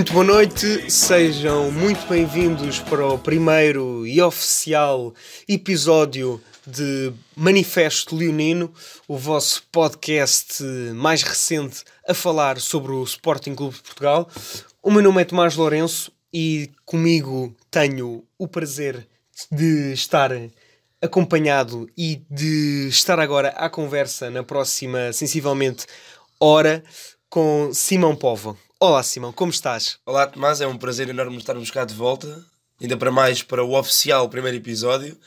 Muito boa noite, sejam muito bem-vindos para o primeiro e oficial episódio de Manifesto Leonino, o vosso podcast mais recente a falar sobre o Sporting Clube de Portugal. O meu nome é Tomás Lourenço e comigo tenho o prazer de estar acompanhado e de estar agora à conversa na próxima, sensivelmente, hora com Simão Povo. Olá Simão, como estás? Olá Tomás, é um prazer enorme estarmos cá de volta, ainda para mais para o oficial primeiro episódio.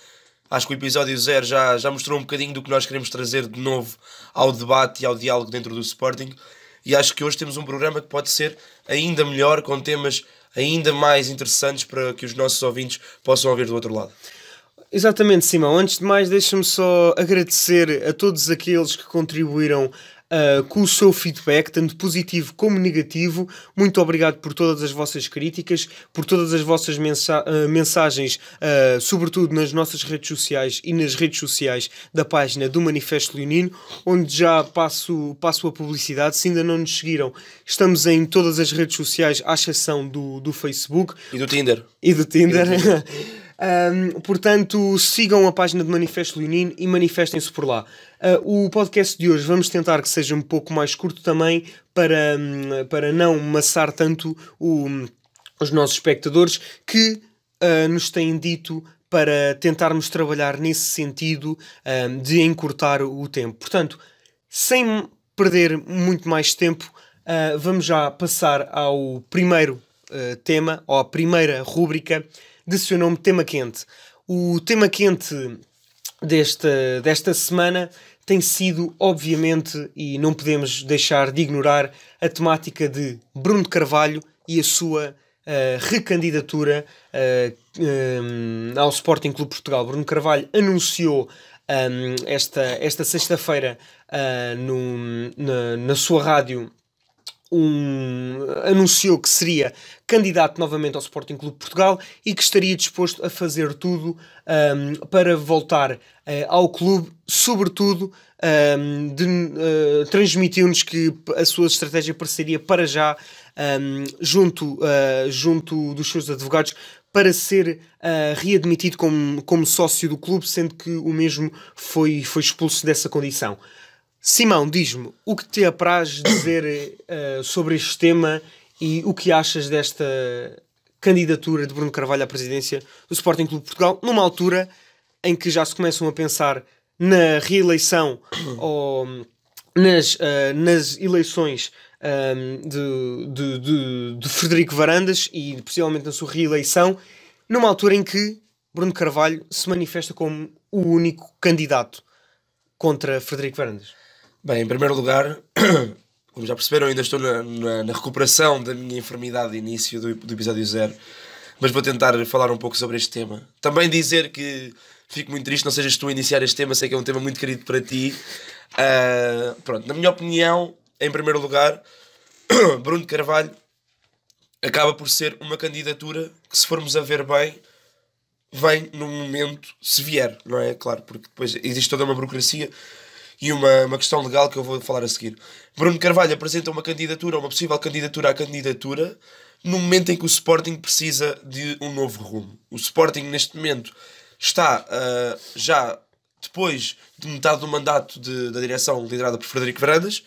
Acho que o episódio zero já, já mostrou um bocadinho do que nós queremos trazer de novo ao debate e ao diálogo dentro do Sporting. E acho que hoje temos um programa que pode ser ainda melhor, com temas ainda mais interessantes para que os nossos ouvintes possam ouvir do outro lado. Exatamente, Simão. Antes de mais, deixa-me só agradecer a todos aqueles que contribuíram uh, com o seu feedback, tanto positivo como negativo. Muito obrigado por todas as vossas críticas, por todas as vossas mensa uh, mensagens, uh, sobretudo nas nossas redes sociais e nas redes sociais da página do Manifesto Leonino, onde já passo, passo a publicidade. Se ainda não nos seguiram, estamos em todas as redes sociais, à exceção do, do Facebook. E do Tinder. E do Tinder. E do Tinder. Um, portanto, sigam a página de Manifesto Leonino e manifestem-se por lá. Uh, o podcast de hoje vamos tentar que seja um pouco mais curto também para, um, para não maçar tanto o, os nossos espectadores que uh, nos têm dito para tentarmos trabalhar nesse sentido um, de encurtar o tempo. Portanto, sem perder muito mais tempo, uh, vamos já passar ao primeiro tema, ou à primeira rúbrica de seu nome Tema Quente. O tema quente desta, desta semana tem sido, obviamente, e não podemos deixar de ignorar, a temática de Bruno de Carvalho e a sua uh, recandidatura uh, um, ao Sporting Clube Portugal. Bruno Carvalho anunciou um, esta, esta sexta-feira uh, na, na sua rádio um, anunciou que seria candidato novamente ao Sporting Clube Portugal e que estaria disposto a fazer tudo um, para voltar uh, ao clube, sobretudo um, uh, transmitiu-nos que a sua estratégia pareceria para já junto, uh, junto dos seus advogados para ser uh, readmitido como, como sócio do clube, sendo que o mesmo foi, foi expulso dessa condição. Simão, diz-me o que te apraz dizer uh, sobre este tema e o que achas desta candidatura de Bruno Carvalho à presidência do Sporting Clube de Portugal, numa altura em que já se começam a pensar na reeleição ou nas, uh, nas eleições um, ehm, de, de, de, de, Frederico Varandas e possivelmente na sua reeleição, numa altura em que Bruno Carvalho se manifesta como o único candidato contra Frederico Varandas. Bem, em primeiro lugar, como já perceberam, ainda estou na, na, na recuperação da minha enfermidade de início do, do, episódio zero, mas vou tentar falar um pouco sobre este tema. Também dizer que fico muito triste, não sejas tu a iniciar este tema, sei que é um tema muito querido para ti. Uh, pronto, na minha opinião, em primeiro lugar, Bruno Carvalho acaba por ser uma candidatura que, se formos a ver bem, vem no momento, se vier, não é? Claro, porque depois existe toda uma burocracia e uma, uma questão legal que eu vou falar a seguir. Bruno Carvalho apresenta uma candidatura, uma possível candidatura à candidatura, no momento em que o Sporting precisa de um novo rumo. O Sporting, neste momento, está uh, já depois de metade do mandato de, da direção liderada por Frederico Varandas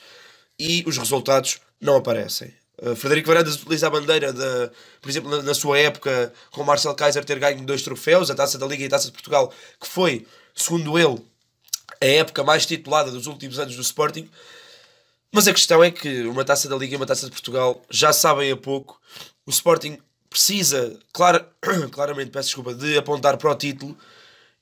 e os resultados não aparecem. Uh, Frederico Varandas utiliza a bandeira, de, por exemplo, na, na, sua época, com Marcel Kaiser ter ganho dois troféus, a Taça da Liga e a Taça de Portugal, que foi, segundo ele, a época mais titulada dos últimos anos do Sporting. Mas a questão é que uma taça da Liga e uma taça de Portugal já sabem a pouco. O Sporting precisa, clar, claramente, peço desculpa, de apontar para o título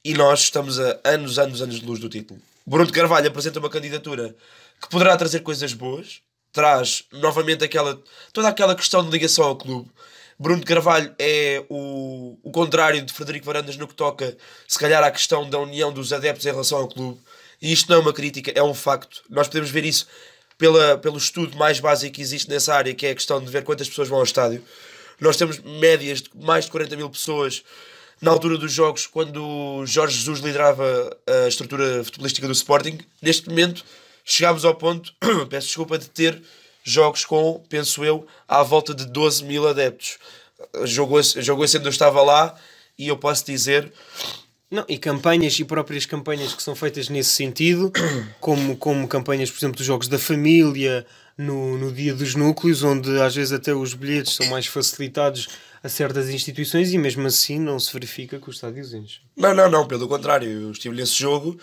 e nós estamos a anos, anos, anos de luz do título. Bruno Carvalho apresenta uma candidatura que poderá trazer coisas boas, traz novamente aquela, toda aquela questão de ligação ao clube, Bruno de Carvalho é o, o contrário de Frederico Varandas no que toca, se calhar, à questão da união dos adeptos em relação ao clube. E isto não é uma crítica, é um facto. Nós podemos ver isso pela, pelo estudo mais básico que existe nessa área, que é a questão de ver quantas pessoas vão ao estádio. Nós temos médias de mais de 40 mil pessoas na altura dos jogos, quando Jorge Jesus liderava a estrutura futebolística do Sporting. Neste momento, chegámos ao ponto, peço desculpa, de ter jogos com, penso eu, à volta de 12 mil adeptos. Jogou, jogou sendo eu estava lá e eu posso dizer não, e campanhas e próprias campanhas que são feitas nesse sentido, como, como campanhas, por exemplo, dos Jogos da Família, no, no Dia dos Núcleos, onde às vezes até os bilhetes são mais facilitados a certas instituições e mesmo assim não se verifica que os estádios enchem. Não, não, não, pelo contrário, eu estive nesse jogo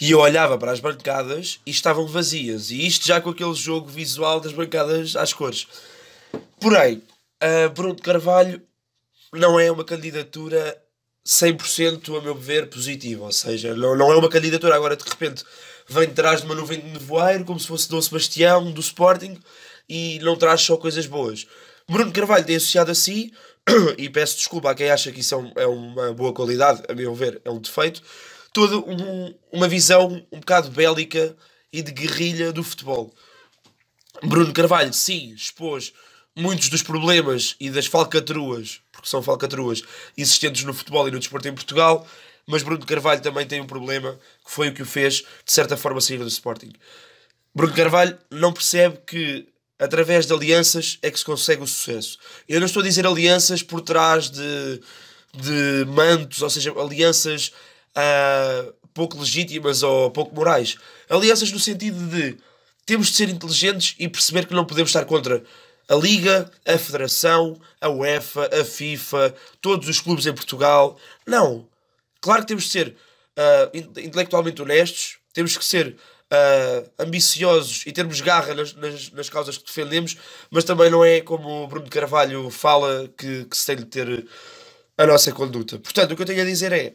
e eu olhava para as bancadas e estavam vazias, e isto já com aquele jogo visual das bancadas às cores. Porém, Bruno de Carvalho não é uma candidatura 100% a meu ver positivo, ou seja, não, não é uma candidatura agora de repente vem de trás de uma nuvem de nevoeiro como se fosse Dom Sebastião do Sporting e não traz só coisas boas. Bruno Carvalho tem associado a si e peço desculpa a quem acha que isso é, é uma boa qualidade, a meu ver é um defeito, toda um, uma visão um bocado bélica e de guerrilha do futebol. Bruno Carvalho, sim, expôs muitos dos problemas e das falcatruas, porque são falcatruas, existentes no futebol e no desporto em Portugal, mas Bruno Carvalho também tem um problema, que foi o que o fez, de certa forma, sair do Sporting. Bruno Carvalho não percebe que através de alianças é que se consegue o sucesso. Eu não estou a dizer alianças por trás de, de mantos, ou seja, alianças uh, pouco legítimas ou pouco morais. Alianças no sentido de temos de ser inteligentes e perceber que não podemos estar contra a Liga, a Federação, a UEFA, a FIFA, todos os clubes em Portugal. Não. Claro que temos de ser uh, intelectualmente honestos, temos que ser uh, ambiciosos e termos garra nas, nas, nas, causas que defendemos, mas também não é como o Bruno de Carvalho fala que, que se tem de ter a nossa conduta. Portanto, o que eu tenho a dizer é: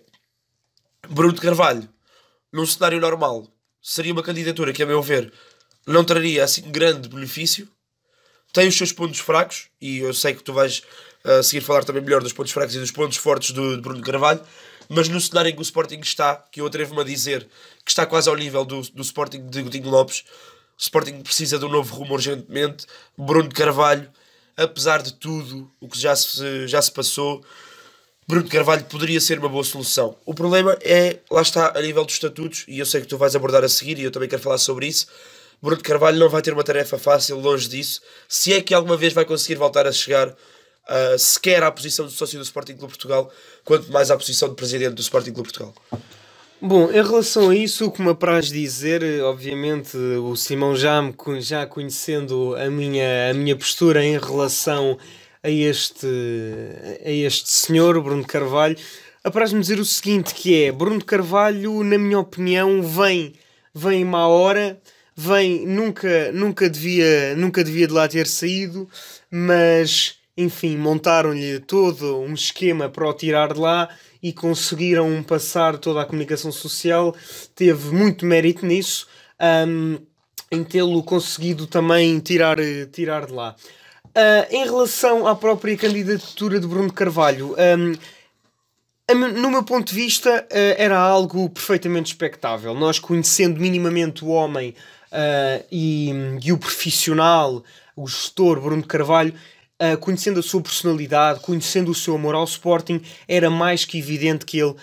Bruno de Carvalho, num cenário normal, seria uma candidatura que, a meu ver, não traria assim grande benefício tem os seus pontos fracos, e eu sei que tu vais uh, seguir falar também melhor dos pontos fracos e dos pontos fortes do, de Bruno Carvalho, mas no cenário em que o Sporting está, que eu atrevo-me a dizer que está quase ao nível do, do Sporting de Godinho Lopes, o Sporting precisa de um novo rumo urgentemente. Bruno Carvalho, apesar de tudo o que já se, já se passou, Bruno Carvalho poderia ser uma boa solução. O problema é, lá está, a nível dos estatutos, e eu sei que tu vais abordar a seguir, e eu também quero falar sobre isso. Bruno Carvalho não vai ter uma tarefa fácil, longe disso. Se é que alguma vez vai conseguir voltar a chegar uh, sequer à posição de sócio do Sporting Clube Portugal, quanto mais à posição de presidente do Sporting Clube Portugal. Bom, em relação a isso, o que me apraz dizer, obviamente, o Simão já, me, já conhecendo a minha, a minha postura em relação a este, a este senhor, Bruno Carvalho, apraz-me dizer o seguinte, que é, Bruno Carvalho, na minha opinião, vem, vem má hora, vem, nunca, nunca, devia, nunca devia de lá ter saído, mas enfim, montaram-lhe todo um esquema para o tirar de lá e conseguiram passar toda a comunicação social. Teve muito mérito nisso, um, em tê-lo conseguido também tirar, tirar de lá. Uh, em relação à própria candidatura de Bruno Carvalho, um, no meu ponto de vista, uh, era algo perfeitamente expectável. Nós, conhecendo minimamente o homem uh, e, e, o profissional, o gestor Bruno Carvalho, conhecendo a sua personalidade, conhecendo o seu amor ao Sporting, era mais que evidente que ele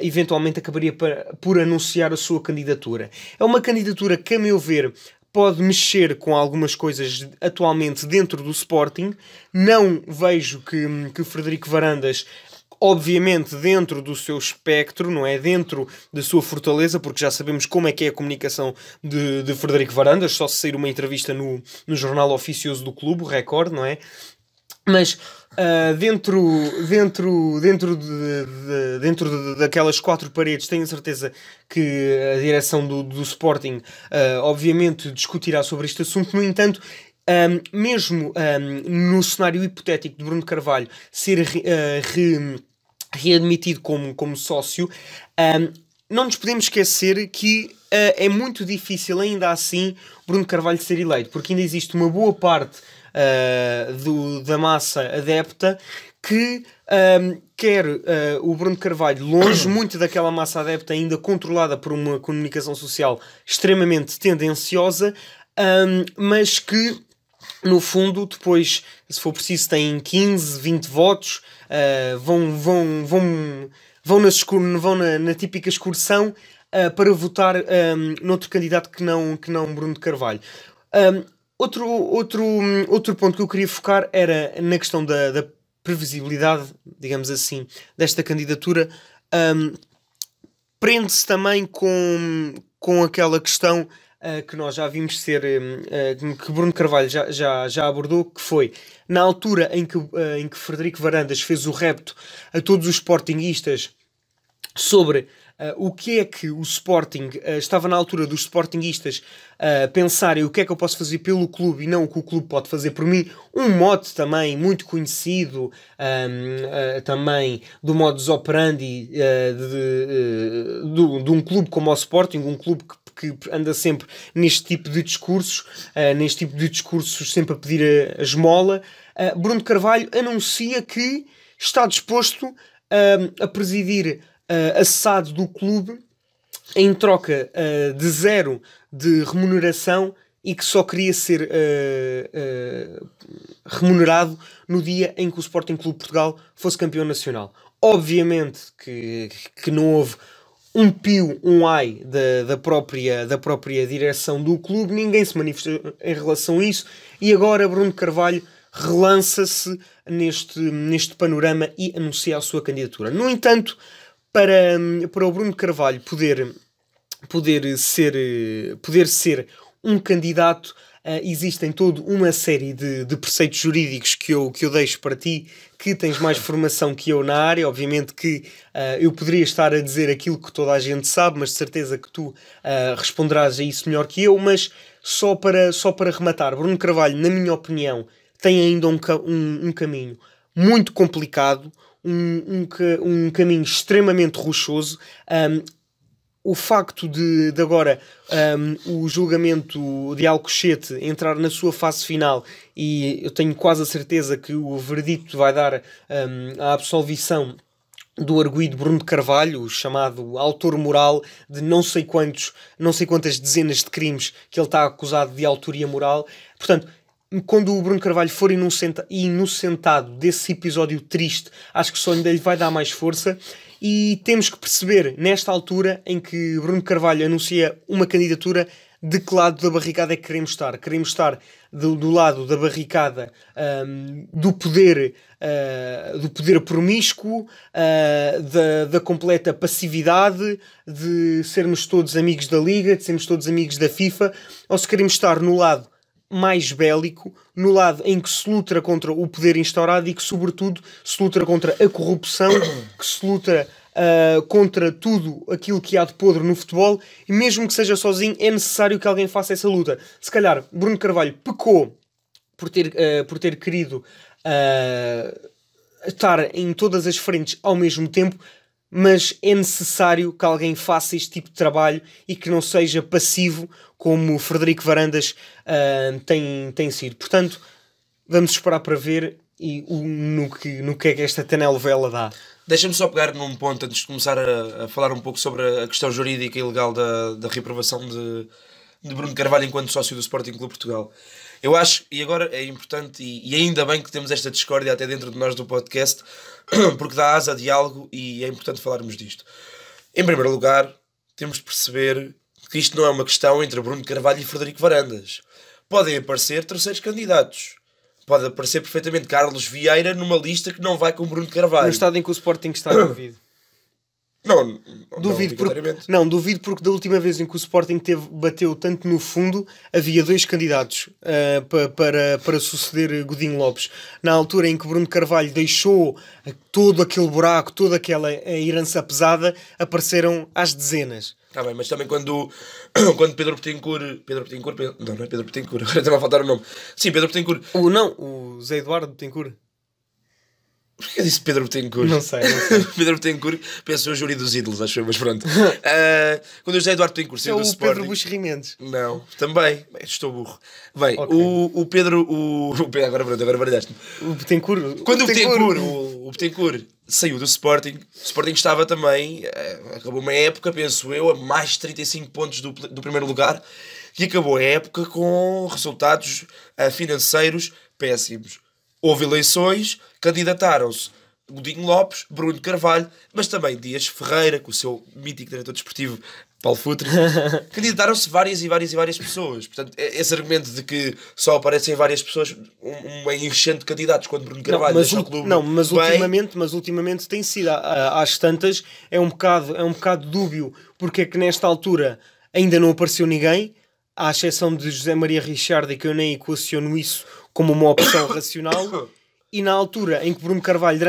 eventualmente acabaria por anunciar a sua candidatura. É uma candidatura que, a meu ver, pode mexer com algumas coisas atualmente dentro do Sporting. Não vejo que, que Frederico Varandas obviamente dentro do seu espectro, não é? Dentro da sua fortaleza, porque já sabemos como é que é a comunicação de, de Frederico Varandas, só se sair uma entrevista no, no jornal oficioso do clube, o Record, não é? Mas uh, dentro, dentro, dentro, de, de, dentro de, daquelas quatro paredes, tenho certeza que a direção do, do Sporting, uh, obviamente, discutirá sobre este assunto. No entanto, um, mesmo um, no cenário hipotético de Bruno Carvalho ser uh, re, readmitido como, como sócio, um, não nos podemos esquecer que uh, é muito difícil, ainda assim, Bruno Carvalho ser eleito, porque ainda existe uma boa parte uh, do, da massa adepta que um, quer uh, o Bruno Carvalho longe muito daquela massa adepta ainda controlada por uma comunicação social extremamente tendenciosa, um, mas que no fundo, depois, se for preciso, têm 15, 20 votos, uh, vão, vão, vão, vão, na, vão na, na típica excursão uh, para votar um, noutro candidato que não, que não Bruno de Carvalho. Um, outro, outro, outro ponto que eu queria focar era na questão da, da previsibilidade, digamos assim, desta candidatura. Um, Prende-se também com, com aquela questão uh, que nós já vimos ser, uh, que Bruno Carvalho já, já, já abordou, que foi na altura em que, uh, em que Frederico Varandas fez o repto a todos os sportinguistas sobre o que é que o Sporting uh, estava na altura dos Sportingistas uh, pensarem o que é que eu posso fazer pelo clube e não o que o clube pode fazer por mim. Um mote também muito conhecido um, também do modus operandi de, de, de, um clube como o Sporting, um clube que, que anda sempre neste tipo de discursos, neste tipo de discursos sempre a pedir a, a esmola. Bruno Carvalho anuncia que está disposto a presidir uh, acessado do clube em troca uh, de zero de remuneração e que só queria ser uh, remunerado no dia em que o Sporting Clube Portugal fosse campeão nacional. Obviamente que, que não houve um pio, um ai da, da, própria, da própria direção do clube, ninguém se manifestou em relação a isso e agora Bruno Carvalho relança-se neste, neste panorama e anuncia a sua candidatura. No entanto, para, para o Bruno Carvalho poder, poder, ser, poder ser um candidato, uh, existem toda uma série de, de preceitos jurídicos que eu, que eu deixo para ti, que tens mais formação que eu na área. Obviamente que uh, eu poderia estar a dizer aquilo que toda a gente sabe, mas de certeza que tu uh, responderás a isso melhor que eu. Mas só para, só para rematar, Bruno Carvalho, na minha opinião, tem ainda um, um, um caminho muito complicado, um, um, um caminho extremamente rochoso. Um, o facto de, de agora um, o julgamento de Alcochete entrar na sua fase final e eu tenho quase a certeza que o veredito vai dar um, a absolvição do arguído Bruno de Carvalho, chamado autor moral de não sei quantos, não sei quantas dezenas de crimes que ele está acusado de autoria moral. Portanto, quando o Bruno Carvalho for inocentado desse episódio triste, acho que só lhe vai dar mais força. E temos que perceber, nesta altura em que Bruno Carvalho anuncia uma candidatura, de que lado da barricada é que queremos estar? Queremos estar do, do lado da barricada um, do poder uh, do poder promíscuo, uh, da, da completa passividade, de sermos todos amigos da Liga, de sermos todos amigos da FIFA, ou se queremos estar no lado mais bélico, no lado em que se luta contra o poder instaurado e que, sobretudo, se luta contra a corrupção, que se luta uh, contra tudo aquilo que há de podre no futebol, e mesmo que seja sozinho, é necessário que alguém faça essa luta. Se calhar Bruno Carvalho pecou por ter, uh, por ter querido uh, estar em todas as frentes ao mesmo tempo, mas é necessário que alguém faça este tipo de trabalho e que não seja passivo como o Frederico Varandas uh, tem, tem sido. Portanto, vamos esperar para ver e o, no, que, no que é que esta telenovela dá. Deixa-me só pegar num ponto antes de começar a, a, falar um pouco sobre a questão jurídica e legal da, da reprovação de, de Bruno Carvalho enquanto sócio do Sporting Clube Portugal. Eu acho, e agora é importante, e, e, ainda bem que temos esta discórdia até dentro de nós do podcast, porque dá asa a diálogo e é importante falarmos disto. Em primeiro lugar, temos de perceber que isto não é uma questão entre Bruno Carvalho e Frederico Varandas. Podem aparecer terceiros candidatos. Pode aparecer perfeitamente Carlos Vieira numa lista que não vai com Bruno Carvalho. No estado em que o Sporting está envolvido. Não, duvido não, porque, não, duvido porque da última vez em que o Sporting teve, bateu tanto no fundo, havia dois candidatos uh, pa, para, para suceder Godinho Lopes. Na altura em que Bruno Carvalho deixou todo aquele buraco, toda aquela herança pesada, apareceram às dezenas. Está bem, mas também quando, quando Pedro Betancourt. Pedro Betancourt. Não, não é Pedro Betancourt, agora estava a faltar o nome. Sim, Pedro Betancourt. O, não, o Zé Eduardo Betancourt. Porquê disse Pedro Betancourt? Não sei, não sei. Pedro Betancourt pensou o júri dos ídolos, acho eu, mas pronto. uh, quando o José Eduardo Betancourt saiu é do Sporting... Pedro Buxo Rimendes. Não, também. Estou burro. Bem, okay. o, o Pedro... O, o Pedro agora pronto, agora baralhaste O Betancourt... Quando o Betancourt, o, o Betancourt saiu do Sporting, o Sporting estava também... Uh, acabou uma época, penso eu, a mais de 35 pontos do, do primeiro lugar e acabou a época com resultados uh, financeiros péssimos Houve eleições, candidataram-se Godinho Lopes, Bruno Carvalho, mas também Dias Ferreira, com o seu mítico diretor desportivo Paulo Futre, candidataram-se várias e várias e várias pessoas. Portanto, esse argumento de que só aparecem várias pessoas, um- uma enchente de candidatos, quando Bruno Não, Carvalho mas, deixa o clube não, mas bem, ultimamente, mas ultimamente tem sido às tantas é um bocado é um bocado dúbio porque é que nesta altura ainda não apareceu ninguém, à exceção de José Maria Richard e que eu nem equaciono isso como uma opção racional. E na altura em que Bruno Carvalho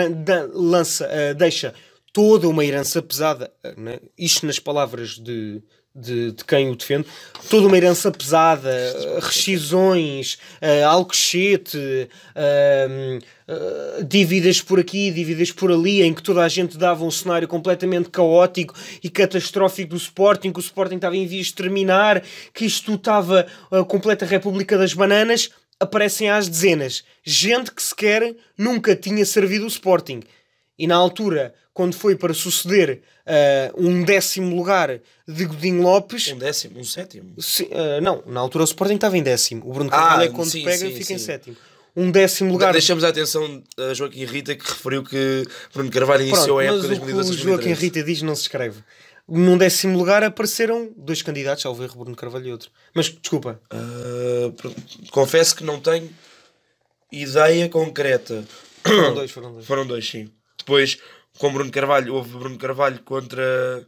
lança, eh, deixa toda uma herança pesada, eh, né? isto nas palavras de, de, de quem o defende, toda uma herança pesada, eh, rescisões, eh, alcochete, eh, eh, dívidas por aqui, dívidas por ali, em que toda a gente dava um cenário completamente caótico e catastrófico do Sporting, que o Sporting estava em vias de terminar, que isto estava a completa República das Bananas, aparecem às dezenas. Gente que sequer nunca tinha servido o Sporting. E na altura, quando foi para suceder eh, um décimo lugar de Godinho Lopes, um décimo, um sétimo. Sim, ah, não, na altura o Sporting estava em décimo. O Bruno Carvalho Ah, é quando sim, pega sim, fica em sim. sétimo. Um décimo lugar. Deixamos a atenção a Joaquim Rita que referiu que Bruno Carvalho Pronto, iniciou a época o que o 2012 Joaquim Rita diz não se escreve. Num décimo lugar apareceram dois candidatos, ao ver Bruno Carvalho e outro. Mas desculpa, pronto. confesso que não tenho ideia concreta. foram dois, foram dois. Foram dois, sim. Depois, com Bruno Carvalho, houve Bruno Carvalho contra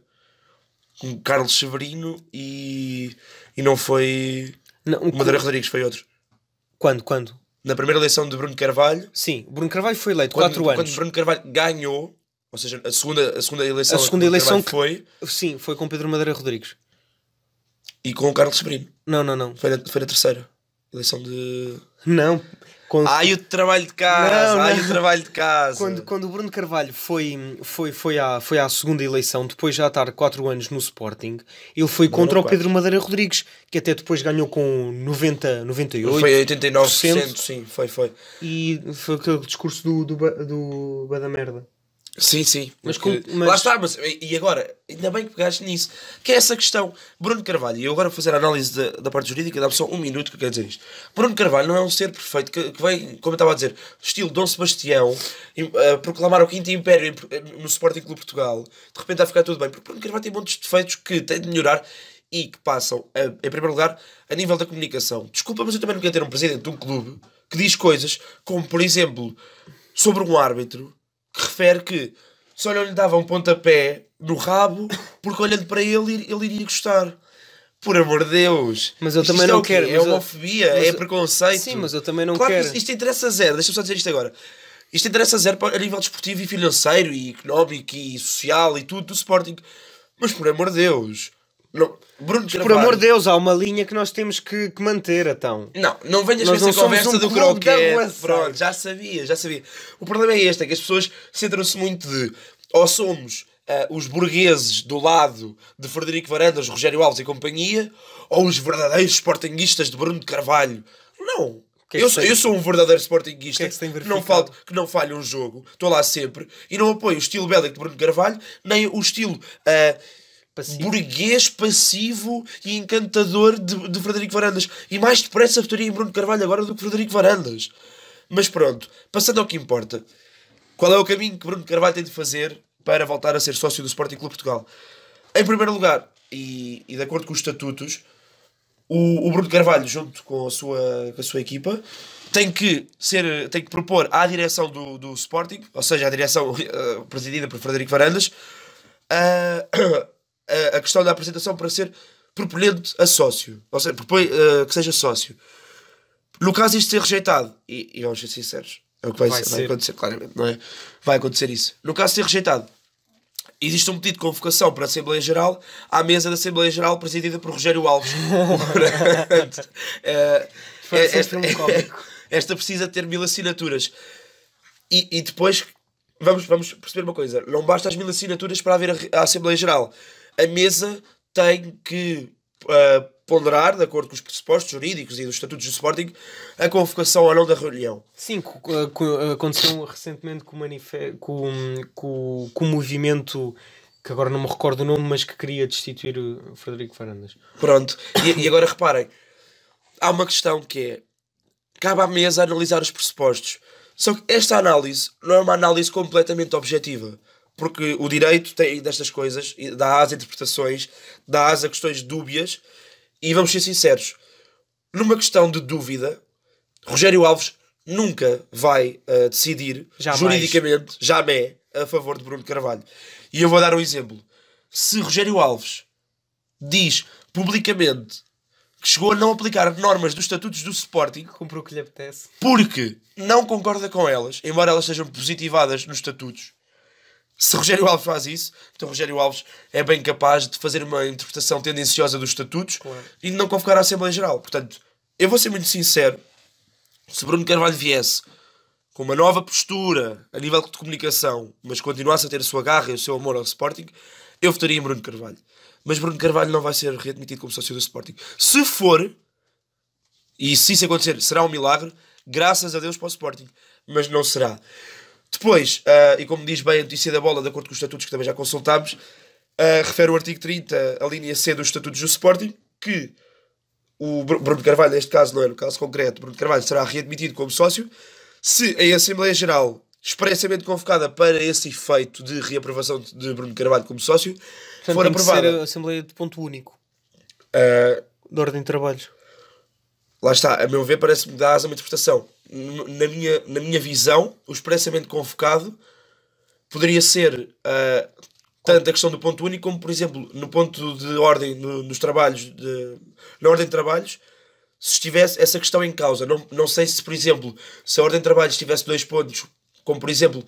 com Carlos Severino e, e não foi Não, um- Madeira Rodrigues, foi outro. Quando? Quando? Na primeira eleição de Bruno Carvalho, Sim, Bruno Carvalho foi eleito quando, 4 quando anos. Bruno Carvalho ganhou, ou seja, a segunda, a segunda eleição, A segunda que eleição Carvalho foi, Sim, foi com Pedro Madeira Rodrigues. e com o Carlos Severino. Não, não, não. Foi na, foi na terceira eleição de. Não. Com- Ai, o trabalho de casa! Não, Ai, não. o trabalho de casa! Quando, quando o Bruno Carvalho foi, foi, foi, à, foi à segunda eleição, depois de já estar 4 anos no Sporting, ele foi contra o. Pedro Madeira Rodrigues, que até depois ganhou com 90, 98. Foi 89%, sim, foi, foi. E foi aquele discurso do, do, do Bada Merda. Sim, sim. Mas Porque- com- mas- Lá está, mas e agora? Ainda bem que pegaste nisso. Que é essa questão. Bruno Carvalho, e eu agora vou fazer a análise da, da parte jurídica, dá-me só um minuto que eu quero dizer isto. Bruno Carvalho não é um ser perfeito que, que vem, como eu estava a dizer, estilo Dom Sebastião, a proclamar o quinto império em- no Sporting Clube Portugal, de repente vai ficar tudo bem. Porque Bruno Carvalho tem muitos defeitos que tem de melhorar e que passam, a- em primeiro lugar, a nível da comunicação. Desculpa, mas eu também não quero ter um presidente de um clube que diz coisas como, por exemplo, sobre um árbitro que refere que só não lhe dava um pontapé no rabo porque olhando para ele ele iria gostar. Por amor de Deus. Mas eu Isto também é não quê? quero, É eu- homofobia, mas é eu- preconceito. Sim, mas eu também não claro que quero. Isto, isto interessa zero. Deixa-me só dizer isto agora. Isto interessa zero para- a nível desportivo e financeiro e económico e social e tudo do Sporting. Mas por amor de Deus. Não, Bruno Por amor de Deus, há uma linha que nós temos que, que manter, então. Não, não venhas com essa conversa um do croquete. Pronto, já sabia, já sabia. O problema é este, é que as pessoas centram-se muito de ou somos ah, os burgueses do lado de Frederico Varandas, Rogério Alves e companhia, ou os verdadeiros sportinguistas de Bruno de Carvalho. Não. é eu, sou, eu sou um verdadeiro sportinguista que é que que, não falho, que não falha um jogo, estou lá sempre e não apoio o estilo bélico de Bruno de Carvalho, nem o estilo ah, Passivo. burguês, passivo e encantador de, de Frederico Varandas. E mais depressa votaria em Bruno Carvalho agora do que Frederico Varandas. Mas pronto, passando ao que importa. Qual é o caminho que Bruno Carvalho tem de fazer para voltar a ser sócio do Sporting Clube Portugal? Em primeiro lugar, e, e de acordo com os estatutos, o, o Bruno Carvalho, junto com a sua, com a sua equipa, tem que, ser, tem que propor à direção do, do Sporting, ou seja, à direção eh, presidida por Frederico Varandas, a, a, a questão da apresentação para ser proponente a sócio. Ou seja, propõe eh, que seja sócio. No caso isto ser rejeitado, e, e vamos ser sinceros, é o que vai, Vai ser- vai acontecer claramente, não é? Vai acontecer isso. No caso de ser rejeitado, existe um pedido de convocação para a Assembleia Geral à mesa da Assembleia Geral presidida por Rogério Alves. Eh, Parece um esta, cómico. esta precisa ter mil assinaturas. E, e depois vamos, vamos perceber uma coisa: não basta as mil assinaturas para haver a, a Assembleia Geral. A mesa tem que ah, ponderar, de acordo com os pressupostos jurídicos e dos estatutos do Sporting, a convocação ou não da reunião. Sim, co- co- aconteceu recentemente com o, manife- com, com, com o movimento que agora não me recordo o nome, mas que queria destituir o Frederico Varandas. Pronto. E, e agora reparem: há uma questão que é: cabe à mesa analisar os pressupostos. Só que esta análise não é uma análise completamente objetiva. Porque o direito tem destas coisas, dá às interpretações, dá às a questões dúbias, e vamos ser sinceros, numa questão de dúvida, Rogério Alves nunca vai uh, decidir Jamais. juridicamente, jamais, a favor de Bruno Carvalho. E eu vou dar um exemplo. Se Rogério Alves diz publicamente que chegou a não aplicar normas dos estatutos do Sporting Comprou o que lhe apetece. porque não concorda com elas, embora elas sejam positivadas nos estatutos. Se Rogério Alves faz isso, então Rogério Alves é bem capaz de fazer uma interpretação tendenciosa dos estatutos Claro. e de não convocar a Assembleia Geral. Portanto, eu vou ser muito sincero: se Bruno Carvalho viesse com uma nova postura a nível de comunicação, mas continuasse a ter a sua garra e o seu amor ao Sporting, eu votaria em Bruno Carvalho. Mas Bruno Carvalho não vai ser readmitido como sócio do Sporting. Se for, e se isso acontecer, será um milagre, graças a Deus para o Sporting. Mas não será. Depois, ah, e como diz bem a notícia da bola, de acordo com os estatutos que também já consultámos, ah, refere o artigo 30, a linha C dos estatutos do Sporting, que o Bru- Bruno Carvalho, neste caso, não é no caso concreto, Bruno Carvalho será readmitido como sócio se a Assembleia Geral, expressamente convocada para esse efeito de reaprovação de Bruno Carvalho como sócio, Portanto, for que ser aprovada. a Assembleia de ponto único. De ordem de trabalhos. Lá está, a meu ver, parece-me dar asa a uma interpretação. Na minha, na minha visão, o expressamente convocado poderia ser ah, tanto a questão do ponto único, como, por exemplo, no ponto de ordem no- nos trabalhos, de, na ordem de trabalhos, se estivesse essa questão em causa. Não, não sei se, por exemplo, se a ordem de trabalhos tivesse dois pontos, como, por exemplo,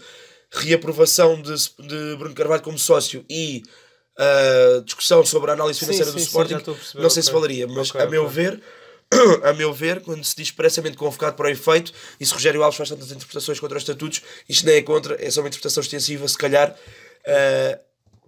reaprovação de, de Bruno Carvalho como sócio e ah, discussão sobre a análise Sim, financeira sim, do sim, Sporting, perceber, não sei se ok. valeria, mas Ok, a meu ok. ver, a meu ver, quando se diz expressamente convocado para o efeito, e se Rogério Alves faz tantas interpretações contra os estatutos, isto nem é contra, é só uma interpretação extensiva, se calhar ah,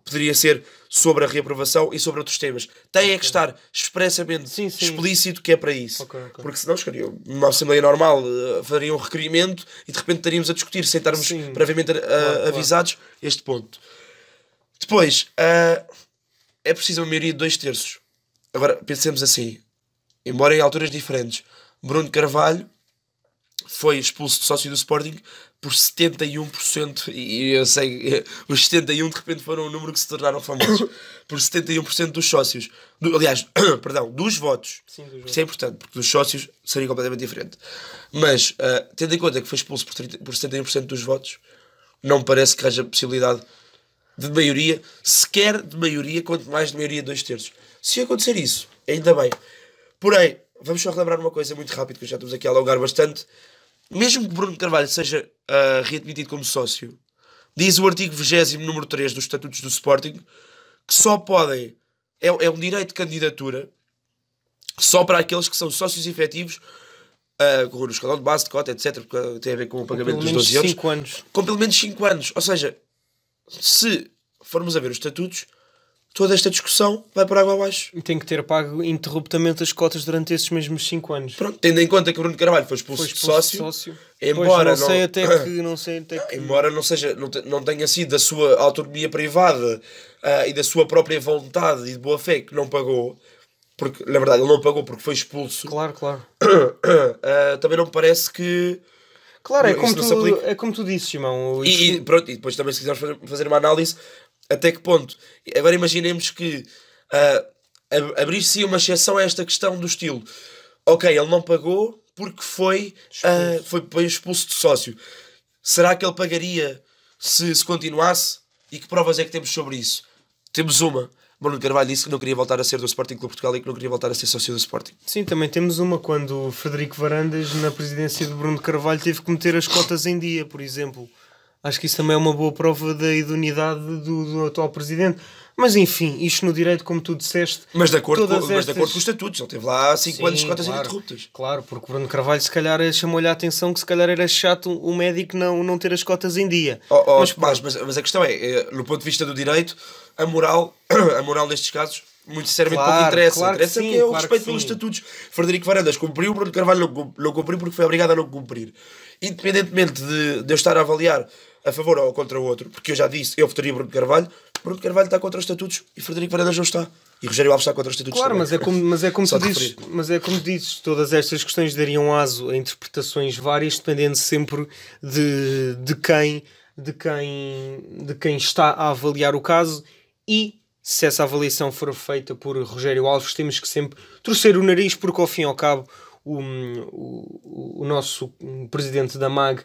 poderia ser sobre a reaprovação e sobre outros temas. Tem é que estar expressamente Sim, sim. explícito que é para isso. Ok, ok. Porque senão chegariam uma Assembleia normal, eh, faria um requerimento e de repente estaríamos a discutir sem estarmos Sim. previamente a- claro. avisados este ponto. Depois, ah, é preciso uma maioria de dois terços. Agora, pensemos assim, embora em alturas diferentes, Bruno Carvalho foi expulso de sócio do Sporting por 71%, e eu sei, os 71 de repente foram o número que se tornaram famosos, por 71% dos sócios, do- aliás, perdão, dos votos. Sim, dos Isso é importante, porque dos sócios seria completamente diferente. Mas, ah, tendo em conta que foi expulso por, 30, por 71% dos votos, não me parece que haja possibilidade de maioria, sequer de maioria, quanto mais de maioria dois terços. Se acontecer isso, ainda bem. Porém, vamos só relembrar uma coisa muito rápido, que já estamos aqui a alongar bastante. Mesmo que Bruno Carvalho seja ah, readmitido como sócio, diz o artigo 20 número 3 dos Estatutos do Sporting, que só podem, é, é um direito de candidatura, só para aqueles que são sócios efetivos, ah, com o escalão de base, de cota, etc., porque tem a ver com o pagamento dos menos 12 euros 5 anos. com pelo menos 5 anos. Ou seja, se formos a ver os estatutos, toda esta discussão vai por água abaixo. E tem que ter pago interruptamente as cotas durante esses mesmos 5 anos. Pronto, tendo em conta que Bruno Carvalho foi expulso, Foi de expulso sócio, de sócio. embora Pois, não, não- até que não sei até que embora não, seja, não, não tenha sido da sua autonomia privada ah, e da sua própria vontade e de boa fé que não pagou, porque na verdade ele não pagou porque foi expulso, Claro, claro. ah, também não me parece que. Claro, é como, tu, é como tu dizes, Simão. E, e pronto, e depois também se quisermos fazer uma análise, até que ponto? Agora imaginemos que ah, ab- abrir-se uma exceção a esta questão do estilo. Ok, ele não pagou porque foi, ah, foi, foi expulso de sócio. Será que ele pagaria se, se continuasse? E que provas é que temos sobre isso? Temos uma. Bruno Carvalho disse que não queria voltar a ser do Sporting Clube Portugal e que não queria voltar a ser sócio do Sporting. Sim, também temos uma quando o Frederico Varandas, na presidência de Bruno Carvalho, teve que meter as cotas em dia, por exemplo. Acho que isso também é uma boa prova da idoneidade do, do atual presidente. Mas enfim, isto no direito, como tu disseste. Mas de acordo, com, todas mas de estas- acordo com os estatutos. Ele teve lá 5 Sim, anos de cotas claro, ininterruptas. Claro, porque o Bruno Carvalho se calhar chamou-lhe a atenção que se calhar era chato o médico não, não ter as cotas em dia. Oh, oh, Mas mas, mas, mas a questão é, é, no ponto de vista do direito, a moral, a moral nestes casos, muito sinceramente, Claro, pouco interessa. claro que interessa sim, que é o claro respeito que pelos estatutos. Frederico Varandas cumpriu, Bruno Carvalho não, não cumpriu porque foi obrigado a não cumprir. Independentemente de, de eu estar a avaliar a favor ou contra o outro, porque eu já disse, eu votaria Bruno Carvalho, Bruno Carvalho está contra os estatutos e Frederico Varandas não está. E Rogério Alves está contra os estatutos Claro, também. mas é como, mas é como tu dizes, mas é como dizes, todas estas questões dariam aso a interpretações várias, dependendo sempre de, de quem de quem, de quem está a avaliar o caso e se essa avaliação for feita por Rogério Alves, temos que sempre torcer o nariz, porque ao fim e ao cabo o, o, o nosso presidente da MAG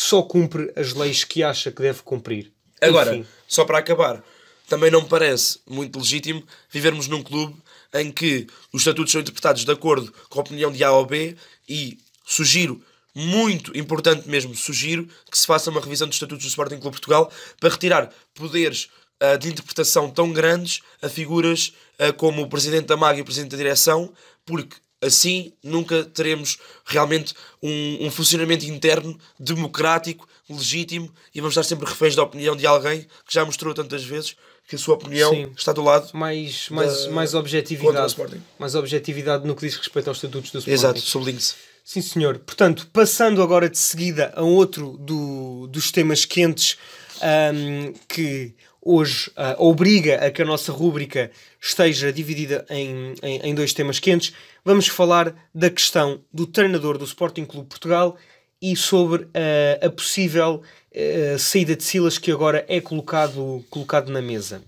só cumpre as leis que acha que deve cumprir. Agora, Enfim. só para acabar, também não me parece muito legítimo vivermos num clube em que os estatutos são interpretados de acordo com a opinião de A ou B e sugiro, muito importante mesmo, sugiro que se faça uma revisão dos estatutos do Sporting Clube Portugal para retirar poderes uh, de interpretação tão grandes a figuras uh, como o Presidente da MAG e o Presidente da Direção, porque assim nunca teremos realmente um, um, funcionamento interno democrático, legítimo e vamos estar sempre reféns da opinião de alguém que já mostrou tantas vezes que a sua opinião Sim. está do lado mais, mais, da, mais objetividade. Mais objetividade no que diz respeito aos estatutos do Sporting. Exato, sublinhe-se. Sim senhor, portanto passando agora de seguida a outro do, dos temas quentes um, que hoje uh, obriga a que a nossa rúbrica esteja dividida em, em, em, dois temas quentes. Vamos falar da questão do treinador do Sporting Clube Portugal e sobre uh, a possível uh, saída de Silas que agora é colocado, colocado na mesa.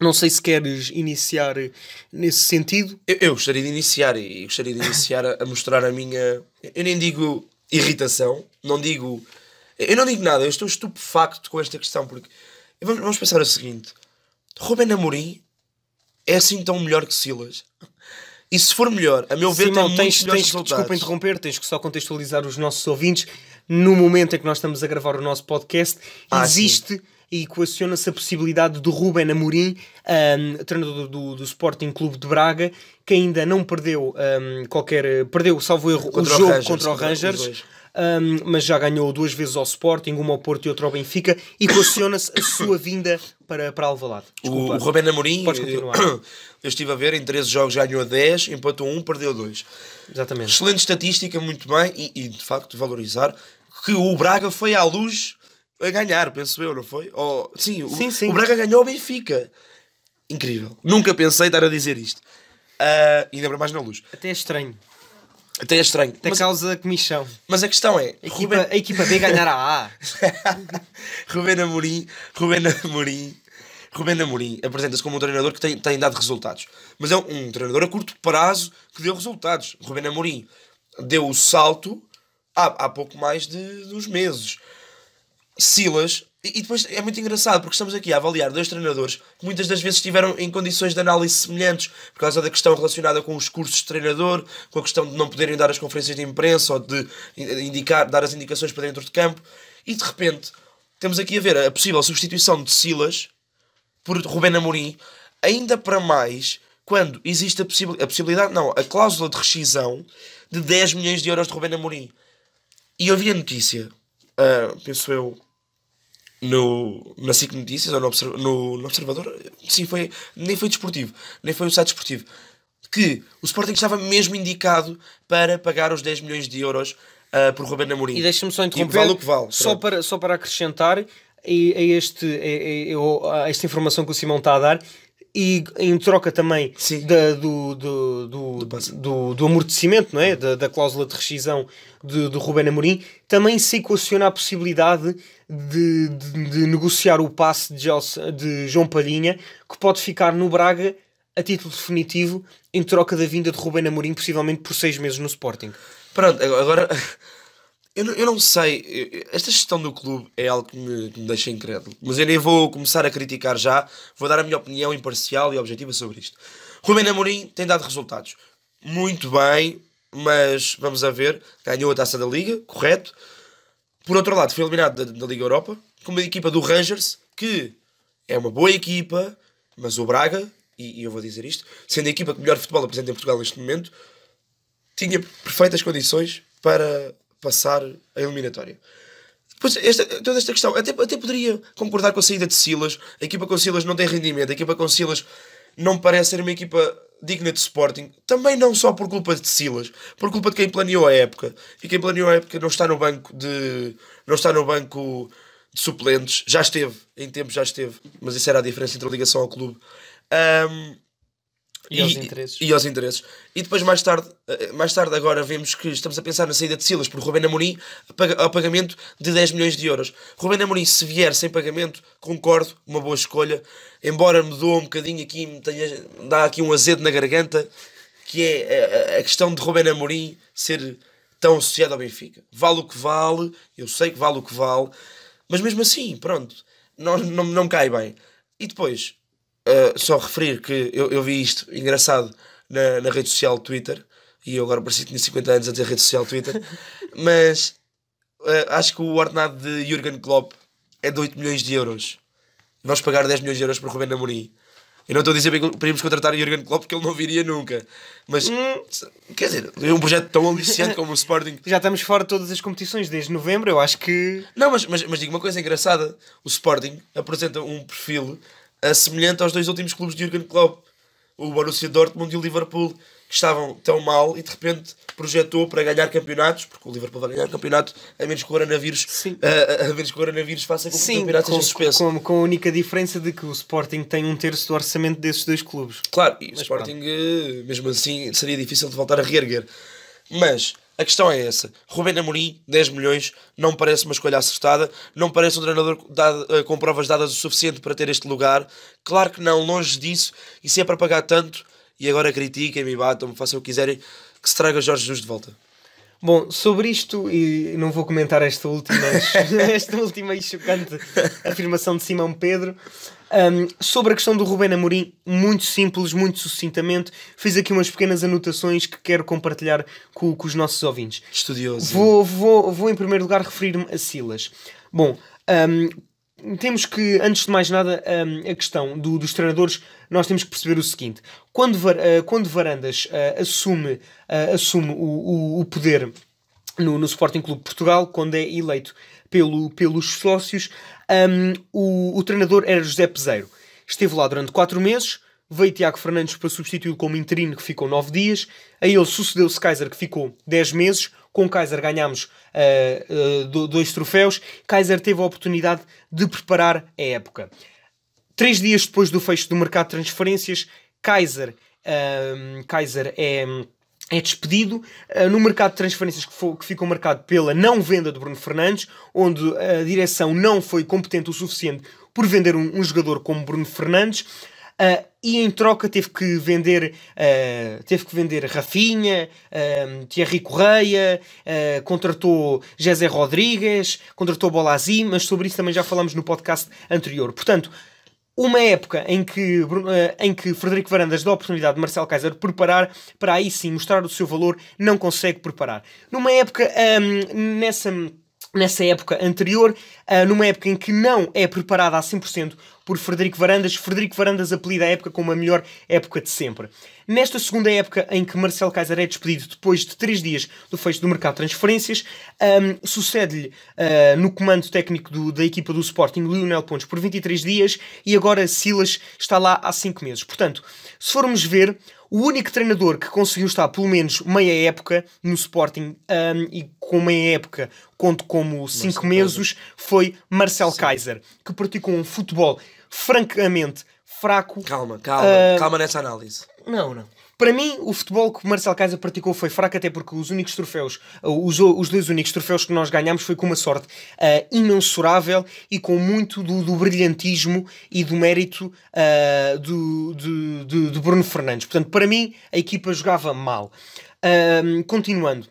Não sei se queres iniciar nesse sentido. Eu, eu gostaria de iniciar e gostaria de iniciar a, a mostrar a minha. Eu nem digo irritação, não digo. Eu não digo nada, eu estou estupefacto com esta questão porque Vamos, vamos pensar o seguinte: Rubén Amorim é assim tão melhor que Silas? E se for melhor, a meu ver, Simão, tem tens, tens, resultados. Desculpa interromper, tens que só contextualizar os nossos ouvintes. No momento em que nós estamos a gravar o nosso podcast, ah, existe sim. e equaciona-se a possibilidade do Ruben Amorim, um, treinador do, do, Sporting Clube de Braga, que ainda não perdeu um, qualquer. Perdeu, salvo erro, contra o jogo Rangers, contra o Rangers um, mas já ganhou duas vezes ao Sporting, uma ao Porto e outra ao Benfica, e equaciona-se a sua vinda para, para Alvalade. Desculpa, o, o Rubén Amorim, podes continuar. Eu, eu estive a ver, em 13 jogos ganhou 10, empatou 1, perdeu 2. Exatamente. Excelente estatística, muito bem, e, e de facto valorizar que o Braga foi à luz a ganhar, penso eu, não foi? Oh, sim, o, sim, sim. o Braga ganhou o Benfica. Incrível. Nunca pensei estar a dizer isto. Uh, ainda mais na luz. Até é estranho. Até é estranho. Até mas, causa comissão. Mas a questão é... A equipa, Ruben... a equipa B ganhará a A. Rubén Amorim... Rubén Amorim... Rubén Amorim apresenta-se como um treinador que tem, tem dado resultados. Mas é um, um treinador a curto prazo que deu resultados. Rubén Amorim deu o salto há, há pouco mais de, de uns meses. Silas e, depois é muito engraçado porque estamos aqui a avaliar dois treinadores que muitas das vezes estiveram em condições de análise semelhantes por causa da questão relacionada com os cursos de treinador, com a questão de não poderem dar as conferências de imprensa ou de indicar, dar as indicações para dentro de campo. E de repente temos aqui a ver a possível substituição de Silas por Rubén Amorim, ainda para mais quando existe a, possib a possibilidade, não, a cláusula de rescisão de 10 milhões de euros de Rubén Amorim. E eu vi a notícia, uh, penso eu, no, na SIC Notícias ou no, no, no, Observador, sim, foi, nem foi desportivo, nem foi o site desportivo, que o Sporting estava mesmo indicado para pagar os 10 milhões de euros uh, por Ruben Amorim. E deixa-me só interromper, vale o que vale, só, para, só para acrescentar a, este, a, a esta informação que o Simão está a dar, e em troca também da, do, do, do, do, do, amortecimento, não é? da, da cláusula de rescisão de, do Ruben Amorim, também se equaciona a possibilidade de, de, de negociar o passe de, de João Palhinha, que pode ficar no Braga a título definitivo em troca da vinda de Ruben Amorim, possivelmente por seis meses no Sporting. Pronto, agora eu não, eu não sei, esta gestão do clube é algo que me, que me deixa incrédulo, mas eu nem vou começar a criticar já, vou dar a minha opinião imparcial e objetiva sobre isto. Rubén Amorim tem dado resultados muito bem, mas vamos a ver, ganhou a taça da Liga, correto. Por outro lado, foi eliminado da, da Liga Europa, com uma equipa do Rangers, que é uma boa equipa, mas o Braga, e, e eu vou dizer isto, sendo a equipa que melhor futebol apresenta em Portugal neste momento, tinha perfeitas condições para passar a eliminatória. Depois, esta, toda esta questão, até, até poderia concordar com a saída de Silas. A equipa com Silas não tem rendimento, a equipa com Silas não parece ser uma equipa digna de Sporting. Também não só por culpa de Silas, por culpa de quem planeou a época. E quem planeou a época não está no banco de. não está no banco de suplentes. Já esteve, em tempo já esteve, mas isso era a diferença entre a ligação ao clube. Um, E aos interesses. E aos interesses. E depois, mais tarde, eh, mais tarde, agora vemos que estamos a pensar na saída de Silas por Rubén Amorim ao pagamento de 10 milhões de euros. Rubén Amorim, se vier sem pagamento, concordo, uma boa escolha. Embora me doa um bocadinho aqui, me tenha, dá aqui um azedo na garganta, que é a, a questão de Rubén Amorim ser tão associado ao Benfica. Vale o que vale, eu sei que vale o que vale, mas mesmo assim, pronto, não, não, não cai bem. E depois, uh, só referir que eu, eu vi isto engraçado na, na rede social Twitter, e eu agora pareci que tinha 50 anos a ter rede social Twitter, mas uh, acho que o ordenado de Jurgen Klopp é de 8 milhões de euros. Vamos pagar 10 milhões de euros para Rubén Amorim. Eu não estou a dizer que podíamos contratar o Jurgen Klopp porque ele não viria nunca. Mas, hum. quer dizer, é um projeto tão aliciante como o Sporting. Já estamos fora de todas as competições desde novembro, eu acho que. Não, mas, mas, mas digo uma coisa engraçada: o Sporting apresenta um perfil semelhante aos dois últimos clubes de Jurgen Klopp, o Borussia Dortmund e o Liverpool que estavam tão mal e de repente projetou para ganhar campeonatos, porque o Liverpool vai ganhar campeonato a menos que o coronavírus, a, a, menos que o coronavírus faça com que Sim, o campeonato com, seja suspenso. Com, com a única diferença de que o Sporting tem um terço do orçamento desses dois clubes. Claro, e Mas o Sporting, pronto. Eh, mesmo assim, seria difícil de voltar a reerguer. Mas a questão é essa. Rubén Amorim, 10 milhões, não parece uma escolha acertada, não parece um treinador dado, eh, com provas dadas o suficiente para ter este lugar. Claro que não, longe disso, e se é para pagar tanto, e agora critiquem-me, batam-me, façam o que quiserem, que se traga Jorge Jesus de volta. Bom, sobre isto, e não vou comentar esta última, esta última e chocante afirmação de Simão Pedro, um, sobre a questão do Rubén Amorim, muito simples, muito sucintamente, fiz aqui umas pequenas anotações que quero compartilhar com, com os nossos ouvintes. Estudioso. Vou, vou, vou em primeiro lugar referir-me a Silas. Bom, um, temos que, antes de mais nada, um, a questão do, dos treinadores, nós temos que perceber o seguinte: quando, uh, quando Varandas uh, assume, uh, assume o, o, o poder no, no Sporting Clube de Portugal, quando é eleito pelo, pelos sócios, um, o, o treinador era José Peseiro. Esteve lá durante 4 meses, veio Tiago Fernandes para substituí-lo como interino, que ficou 9 dias, a ele sucedeu-se Kaiser, que ficou 10 meses, com Kaiser ganhámos uh, uh, dois troféus. Kaiser teve a oportunidade de preparar a época. Três dias depois do fecho do mercado de transferências, Kaiser, Kaiser é, é despedido uh, no mercado de transferências que, que ficou marcado pela não venda de Bruno Fernandes, onde a direção não foi competente o suficiente por vender um, um jogador como Bruno Fernandes. Uh, e em troca teve que vender uh, teve que vender Rafinha, uh, Thierry Correia, uh, contratou José Rodrigues, contratou Bolazzi, mas sobre isso também já falamos no podcast anterior. Portanto, uma época em que, em que Frederico Varandas dá a oportunidade de Marcelo Kaiser preparar para aí sim mostrar o seu valor, não consegue preparar. Numa época, nessa nessa época anterior, uh, numa época em que não é preparada a 100% por Frederico Varandas. Frederico Varandas apelida a época como a melhor época de sempre. Nesta segunda época, em que Marcelo Kaiser é despedido depois de três dias do fecho do mercado de transferências, um, sucede-lhe uh, no comando técnico do, da equipa do Sporting Lionel Pontes por 23 dias e agora Silas está lá há 5 meses. Portanto, se formos ver, o único treinador que conseguiu estar pelo menos meia época no Sporting um, e com meia época conto como 5 meses foi Marcel Sim. Kaiser, que praticou um futebol francamente fraco. Calma, calma, uh, calma nessa análise. Não, não. Para mim, o futebol que o Marcel Kaiser praticou foi fraco, até porque os únicos troféus, os, os dois únicos troféus que nós ganhamos foi com uma sorte uh, imensurável e com muito do, do brilhantismo e do mérito uh, do, do, do, do, Bruno Fernandes. Portanto, para mim, a equipa jogava mal. Uh, continuando.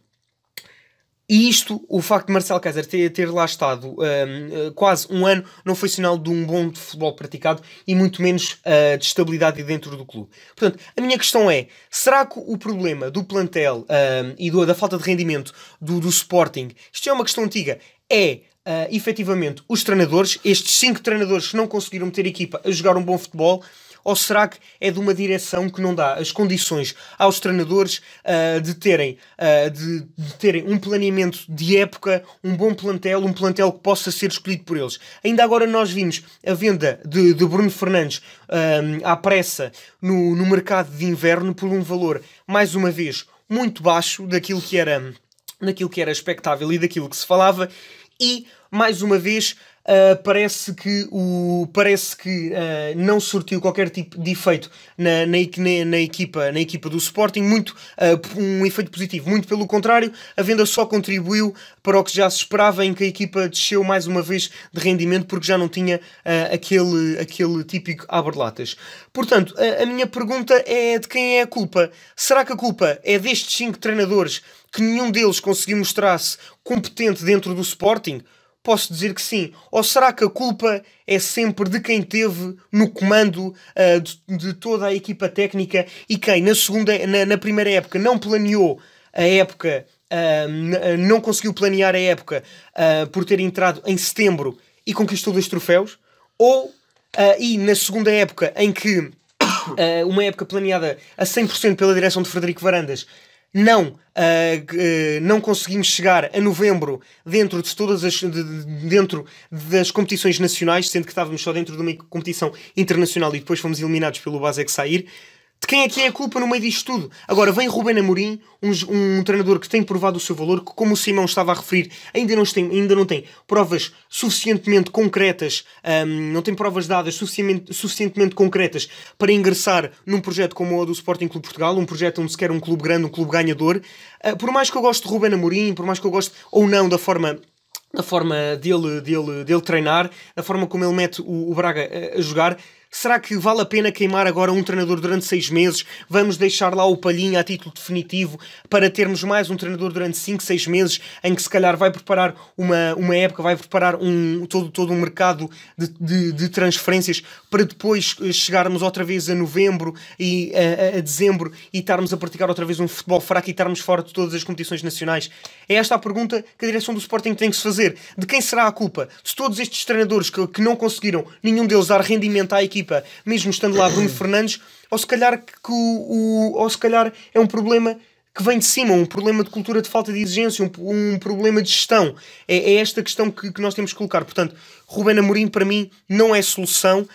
E isto, o facto de Marcelo Kaiser ter, ter lá estado um, eh, quase um ano, não foi sinal de um bom futebol praticado e muito menos uh, de estabilidade dentro do clube. Portanto, a minha questão é: será que o problema do plantel um, e do, da falta de rendimento do, do Sporting, isto é uma questão antiga, é Uh, efetivamente os treinadores, estes cinco treinadores que não conseguiram meter a equipa a jogar um bom futebol, ou será que é de uma direção que não dá as condições aos treinadores uh, de, terem, uh, de, de, terem um planeamento de época, um bom plantel, um plantel que possa ser escolhido por eles? Ainda agora nós vimos a venda de, de Bruno Fernandes ah, à pressa no, no mercado de inverno por um valor, mais uma vez, muito baixo daquilo que era, daquilo que era expectável e daquilo que se falava, e mais uma vez Uh, parece que, o, parece que uh, não surtiu qualquer tipo de efeito na, na, na, equipa, na equipa do Sporting, muito, uh, um efeito positivo, muito pelo contrário, a venda só contribuiu para o que já se esperava, em que a equipa desceu mais uma vez de rendimento porque já não tinha aquele, aquele típico abre-latas. Portanto, a, a minha pergunta é de quem é a culpa? Será que a culpa é destes cinco treinadores que nenhum deles conseguiu mostrar-se competente dentro do Sporting? Posso dizer que sim. Ou será que a culpa é sempre de quem teve no comando uh, de, de, toda a equipa técnica e quem na segunda, na, na primeira época não planeou a época, uh, não conseguiu planear a época uh, por ter entrado em setembro e conquistou dois troféus? Ou e na segunda época em que uma época planeada a 100% pela direção de Frederico Varandas não, uh, uh, não conseguimos chegar a novembro dentro de todas as de, de, dentro das competições nacionais, sendo que estávamos só dentro de uma competição internacional e depois fomos eliminados pelo Basek Sair. De quem é que é a culpa no meio disto tudo? Agora vem Ruben Amorim, um, um treinador que tem provado o seu valor, que, como o Simão estava a referir, ainda não tem, ainda não tem provas suficientemente concretas, um, não tem provas dadas suficientemente, suficientemente concretas para ingressar num projeto como o do Sporting Clube Portugal, um projeto onde se quer um clube grande, um clube ganhador. Uh, por mais que eu goste de Ruben Amorim, por mais que eu goste ou não da forma da forma dele, dele, dele treinar, da forma como ele mete o, o Braga a, a jogar, Será que vale a pena queimar agora um treinador durante seis meses? Vamos deixar lá o Palhinha a título definitivo para termos mais um treinador durante cinco, seis meses em que se calhar vai preparar uma, uma época, vai preparar um, todo, todo um mercado de, de, de transferências para depois eh, chegarmos outra vez a novembro e a, a, dezembro e estarmos a praticar outra vez um futebol fraco e estarmos fora de todas as competições nacionais? É esta a pergunta que a direção do Sporting tem que se fazer. De quem será a culpa? De todos estes treinadores que, que não conseguiram nenhum deles dar rendimento à equipe equipa, mesmo estando lá Bruno Fernandes, ou se calhar que o, o, ou se calhar é um problema que vem de cima, um problema de cultura de falta de exigência, um, um problema de gestão. É, é esta questão que, que, nós temos que colocar. Portanto, Ruben Amorim, para mim, não é solução. Uh,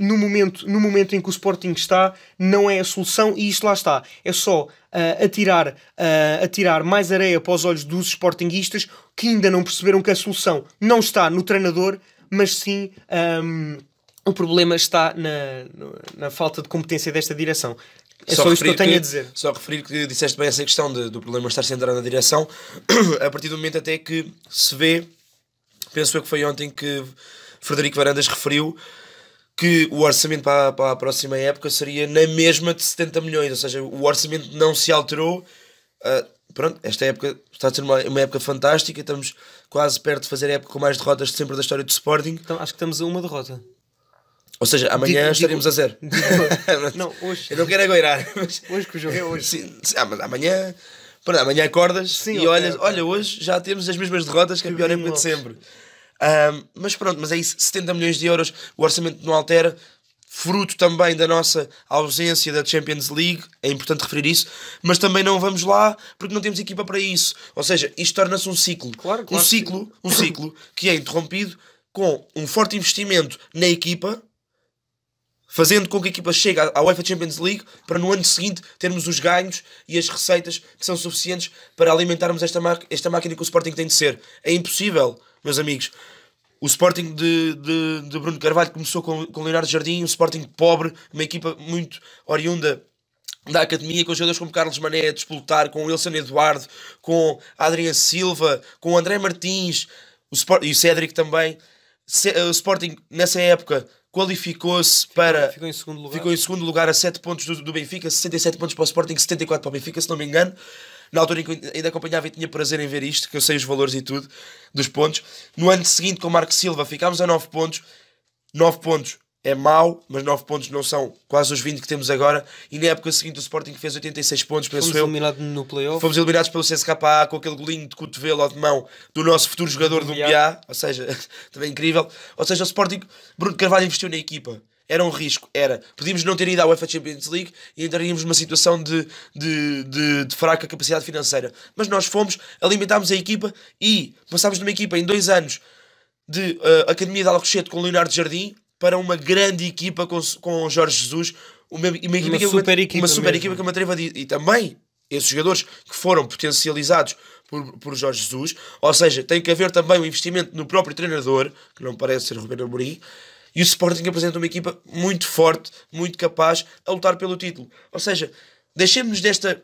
no, momento, no momento em que o Sporting está, não é a solução e isto lá está. É só uh, atirar, uh, atirar mais areia para os olhos dos Sportinguistas que ainda não perceberam que a solução não está no treinador, mas sim... Um, o problema está na, na falta de competência desta direção. É só, só isso que eu tenho que, a dizer. Só referir que disseste bem essa questão de, do problema estar centrado na direção, a partir do momento até que se vê, penso eu que foi ontem que Frederico Varandas referiu que o orçamento para, para a próxima época seria na mesma de 70 milhões, ou seja, o orçamento não se alterou. Uh, pronto, esta época está a ser uma, uma época fantástica, estamos quase perto de fazer a época com mais derrotas de sempre da história do Sporting. Então, acho que estamos a uma derrota. Ou seja, amanhã digo, estaremos digo, a zero. Digo, não, hoje. Eu não quero agoirar. Mas... Hoje que o jogo é hoje. Sim, sim, ah, mas amanhã. Pronto, amanhã acordas sim, e olhas, olha, hoje já temos as mesmas derrotas que a pior época de sempre. Um, mas pronto, mas é isso, 70 milhões de euros, o orçamento não altera, fruto também da nossa ausência da Champions League, é importante referir isso, mas também não vamos lá porque não temos equipa para isso. Ou seja, isto torna-se um ciclo. Claro, claro um ciclo, um ciclo que é interrompido com um forte investimento na equipa fazendo com que a equipa chegue à UEFA Champions League para no ano seguinte termos os ganhos e as receitas que são suficientes para alimentarmos esta, esta máquina que o Sporting tem de ser. É impossível, meus amigos. O Sporting de, de, de Bruno Carvalho começou com, com Leonardo Jardim, um Sporting pobre, uma equipa muito oriunda da academia, com jogadores como Carlos Mané a disputar, com Wilson Eduardo, com Adriano Silva, com André Martins o Sport, e o Cédric também. O Sporting, nessa época, qualificou-se para. Ficou em segundo lugar. Ficou em segundo lugar a 7 pontos do, do Benfica, 67 pontos para o Sporting, 74 para o Benfica, se não me engano. Na altura em que ainda acompanhava e tinha prazer em ver isto, que eu sei os valores e tudo dos pontos. No ano seguinte, com o Marco Silva, ficámos a 9 pontos. 9 pontos é mau, mas 9 pontos não são quase os 20 que temos agora. E na época seguinte o Sporting fez 86 pontos, penso Fomos eliminados no playoff. Fomos eliminados pelo CSKA com aquele golinho de cotovelo ou de mão do nosso futuro jogador do BA, ou seja, também incrível. Ou seja, o Sporting, Bruno Carvalho investiu na equipa. Era um risco, era. Podíamos não ter ido à UEFA Champions League e entraríamos numa situação de, de, de, de fraca capacidade financeira. Mas nós fomos, alimentámos a equipa e passámos numa equipa em dois anos de uh, Academia de Alcochete com Leonardo Jardim para uma grande equipa com, com Jorge Jesus, uma, uma, uma, super, equipa uma super equipa que eu me atrevo a dizer. E também esses jogadores que foram potencializados por, por Jorge Jesus, ou seja, tem que haver também um investimento no próprio treinador, que não parece ser Rubén Amorim, e o Sporting apresenta uma equipa muito forte, muito capaz a lutar pelo título. Ou seja, deixemos desta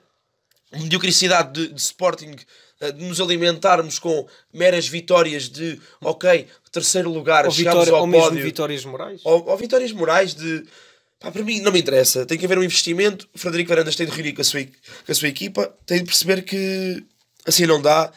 mediocridade de, de Sporting de nos alimentarmos com meras vitórias de ok, terceiro lugar, ou chegamos vitória, ao ou pódio. mesmo vitórias morais. Ou, ou vitórias morais de pá, para mim não me interessa. Tem que haver um investimento. O Frederico Varandas tem de reunir com a sua, com a sua equipa, tem de perceber que assim não dá,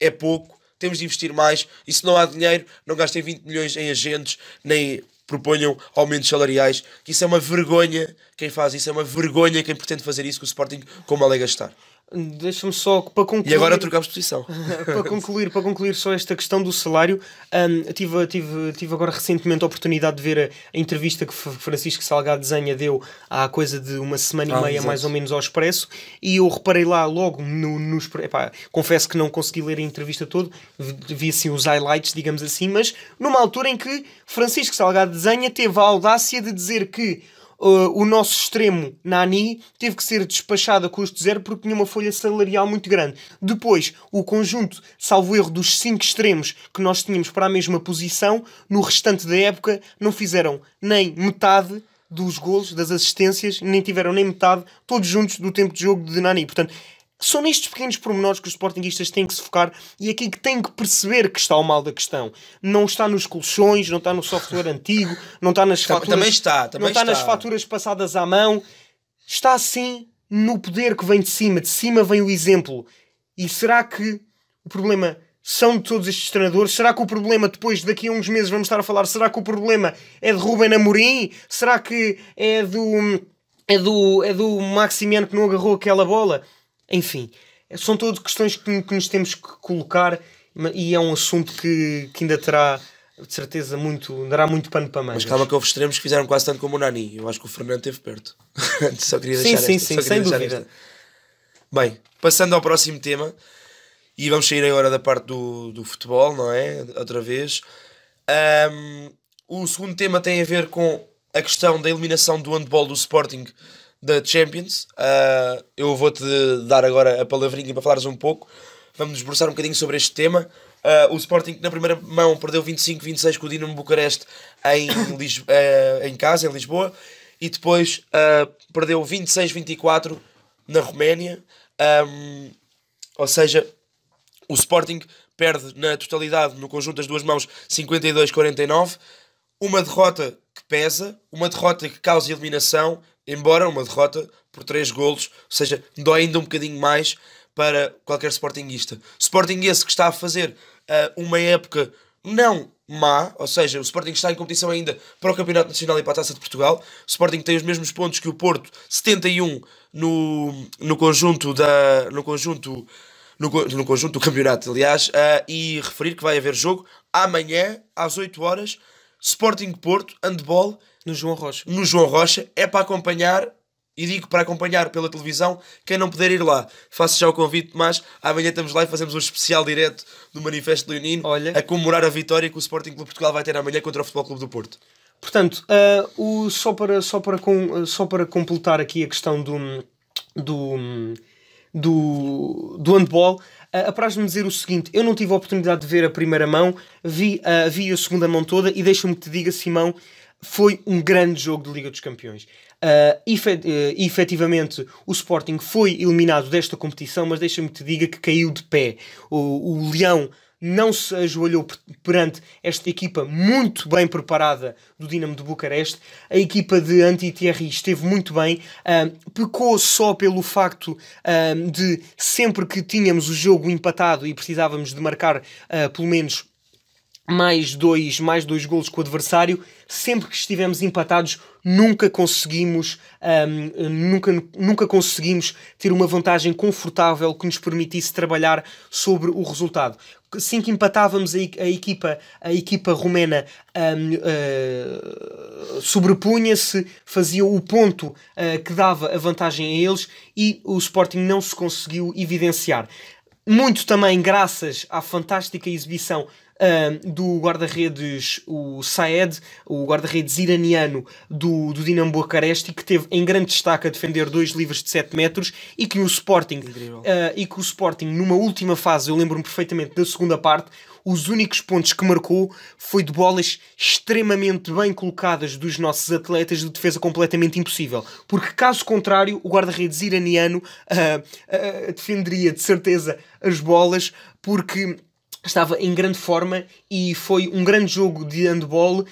é pouco, temos de investir mais. E se não há dinheiro, não gastem 20 milhões em agentes, nem proponham aumentos salariais, que isso é uma vergonha quem faz isso, é uma vergonha quem pretende fazer isso com o Sporting como a lei gastar. Deixa-me só para concluir. E agora trocamos posição. para concluir, para concluir só esta questão do salário, um, tive, tive, tive agora recentemente a oportunidade de ver a, a entrevista que Francisco Salgado Desenha deu há coisa de uma semana Ah, e meia, mais ou menos, ao Expresso, e eu reparei lá logo no, nos. Epá, confesso que não consegui ler a entrevista toda, vi vi assim os highlights, digamos assim, mas numa altura em que Francisco Salgado Desenha teve a audácia de dizer que Uh, o nosso extremo, Nani, teve que ser despachado a custo zero porque tinha uma folha salarial muito grande. Depois, o conjunto, salvo erro, dos cinco extremos que nós tínhamos para a mesma posição, no restante da época não fizeram nem metade dos golos, das assistências, nem tiveram nem metade, todos juntos, do tempo de jogo de Nani. Portanto, são nestes pequenos pormenores que os sportinguistas têm que se focar e aqui que têm que perceber que está o mal da questão. Não está nos colchões, não está no software antigo, não está nas faturas. também está, também não está, nas está. faturas passadas à mão. Está sim no poder que vem de cima. De cima vem o exemplo. E será que o problema são de todos estes treinadores? Será que o problema, depois, daqui a uns meses, vamos estar a falar, será que o problema é de Ruben Amorim? Será que é do, é do, é do Maximiano que não agarrou aquela bola? Enfim, são todas questões que, que nos temos que colocar e é um assunto que, que ainda terá, de certeza, muito, dará muito pano para mangas. Mas calma que houve extremos que fizeram quase tanto como o Nani. Eu acho que o Fernando esteve perto. só queria Sim, deixar sim, esta, sim, só sem dúvida. esta. Bem, passando ao próximo tema, e vamos sair agora da parte do, do futebol, não é? Outra vez. Ahm, o segundo tema tem a ver com a questão da eliminação do handball do Sporting da Champions. Ah, eu vou-te dar agora a palavrinha para falares um pouco. Vamos desbruçar um bocadinho sobre este tema. Ah, o Sporting na primeira mão perdeu 25-26 com o Dinamo Bucareste em, Lis- ah, em casa, em Lisboa. E depois perdeu 26-24 na Roménia. Ahm, ou seja, o Sporting perde na totalidade, no conjunto das duas mãos, 52-49. Uma derrota que pesa, uma derrota que causa eliminação, embora uma derrota por 3 golos, ou seja, dói ainda um bocadinho mais para qualquer Sportingista. Sporting esse que está a fazer ah, uma época não má, ou seja, o Sporting está em competição ainda para o Campeonato Nacional e para a Taça de Portugal. O Sporting tem os mesmos pontos que o Porto, 71 no, no conjunto da no conjunto no, no conjunto do campeonato, aliás, ah, e referir que vai haver jogo amanhã às 8 horas, Sporting Porto, handball, No João Rocha. no João Rocha, é para acompanhar, e digo para acompanhar pela televisão, quem não puder ir lá, faço já o convite, mas amanhã estamos lá e fazemos um especial direto do Manifesto Leonino, Olha. a comemorar a vitória que o Sporting Clube de Portugal vai ter amanhã contra o Futebol Clube do Porto. Portanto, ah, o, só, para, só, para com, só para completar aqui a questão do, do, do, do handball, ah, apraz-me dizer o seguinte: eu não tive a oportunidade de ver a primeira mão, vi, ah, vi a segunda mão toda e deixa-me que te diga, Simão, foi um grande jogo de Liga dos Campeões. Uh, efe- eh, efetivamente, o Sporting foi eliminado desta competição, mas deixa-me que te diga que caiu de pé. O, o Leão não se ajoelhou per- perante esta equipa muito bem preparada do Dinamo de Bucareste. A equipa de Anti-Thierry esteve muito bem. Pecou só pelo facto de sempre que tínhamos o jogo empatado e precisávamos de marcar ah, pelo menos mais dois, mais dois golos com o adversário. Sempre que estivemos empatados, nunca conseguimos, ahm, nunca, nunca conseguimos ter uma vantagem confortável que nos permitisse trabalhar sobre o resultado. Assim que empatávamos a, a equipa, a equipa romena ahm, ah, sobrepunha-se, fazia o ponto ah, que dava a vantagem a eles e o Sporting não se conseguiu evidenciar muito também graças à fantástica exibição do guarda-redes, o Saed, o guarda-redes iraniano do, do Dinamo Bucareste, que teve em grande destaque a defender dois livros de 7 metros e que o Sporting, uh, e que o Sporting, numa última fase, eu lembro-me perfeitamente da segunda parte, os únicos pontos que marcou foi de bolas extremamente bem colocadas dos nossos atletas de defesa completamente impossível. Porque, caso contrário, o guarda-redes iraniano uh, uh, defenderia de certeza as bolas, porque estava em grande forma e foi um grande jogo de handball. Uh,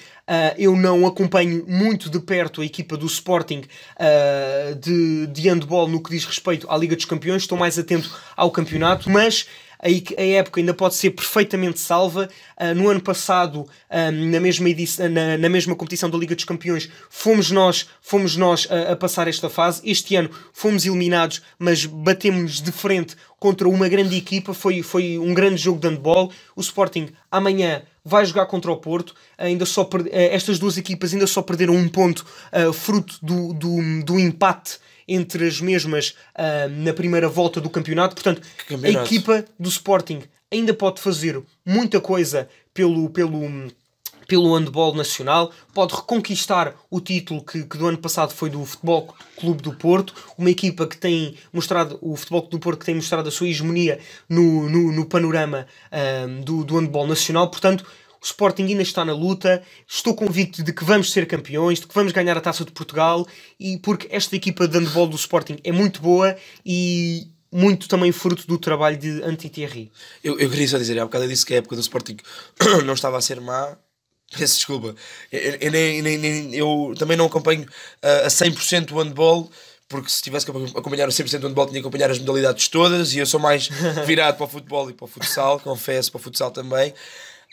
eu não acompanho muito de perto a equipa do Sporting uh, de, de handball no que diz respeito à Liga dos Campeões, estou mais atento ao campeonato, mas a, época ainda pode ser perfeitamente salva. Uh, no ano passado, um, na, mesma edição, na, mesma competição da Liga dos Campeões, fomos nós, fomos nós a, a passar esta fase. Este ano fomos eliminados, mas batemos de frente contra uma grande equipa. Foi, foi um grande jogo de handball. O Sporting amanhã vai jogar contra o Porto. Ainda só per... Eh, estas duas equipas ainda só perderam um ponto, uh, fruto do, do, do empate entre as mesmas uh, na primeira volta do campeonato. Portanto, campeonato. a equipa do Sporting ainda pode fazer muita coisa pelo, pelo, pelo handball nacional, pode reconquistar o título que, que, do ano passado foi do Futebol Clube do Porto, uma equipa que tem mostrado, o Futebol Clube do Porto que tem mostrado a sua hegemonia no, no, no panorama um, do, do handball nacional, portanto o Sporting ainda está na luta, estou convicto de que vamos ser campeões, de que vamos ganhar a Taça de Portugal, e porque esta equipa de handball do Sporting é muito boa e muito também fruto do trabalho de Anti-Thierry. Eu, eu queria só dizer, há bocado eu disse que a época do Sporting não estava a ser má, peço desculpa, eu, eu, nem, nem, eu também não acompanho uh, a 100% o handball, porque se tivesse que acompanhar o 100% do handball tinha que acompanhar as modalidades todas e eu sou mais virado para o futebol e para o futsal, confesso, para o futsal também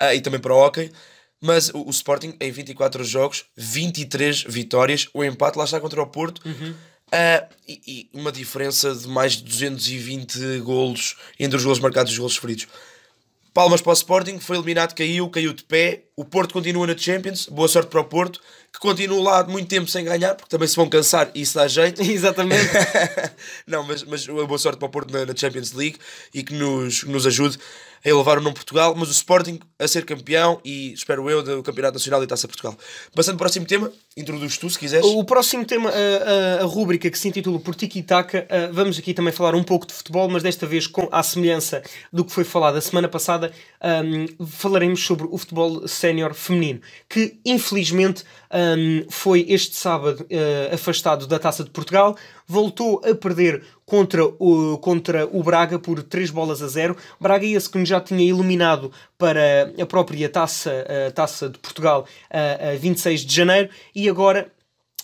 uh, e também para o hockey. Mas o, o, Sporting, em 24 jogos, 23 vitórias, o empate lá está contra o Porto. Uhum. Uh, e, e, uma diferença de mais de 220 golos entre os golos marcados e os golos sofridos. Palmas para o Sporting, foi eliminado, caiu, caiu de pé. O Porto continua na Champions, boa sorte para o Porto, que continua lá muito tempo sem ganhar, porque também se vão cansar e isso dá jeito. Exatamente. Não, mas, mas boa sorte para o Porto na, na Champions League e que nos, nos ajude a elevar o nome Portugal, mas o Sporting a ser campeão e, espero eu, do Campeonato Nacional e Taça Portugal. Passando para o próximo tema, introduz tu se quiseres. O próximo tema, a, a, a rúbrica que se intitula Por Tiki Taka, vamos aqui também falar um pouco de futebol, mas desta vez com a semelhança do que foi falado a semana passada, um, falaremos sobre o futebol sénior feminino, que infelizmente um, foi este sábado uh, afastado da Taça de Portugal, voltou a perder contra o, contra o Braga por 3 bolas a 0. Braga esse que já tinha eliminado para a própria Taça, a taça de Portugal a, a 26 de janeiro e agora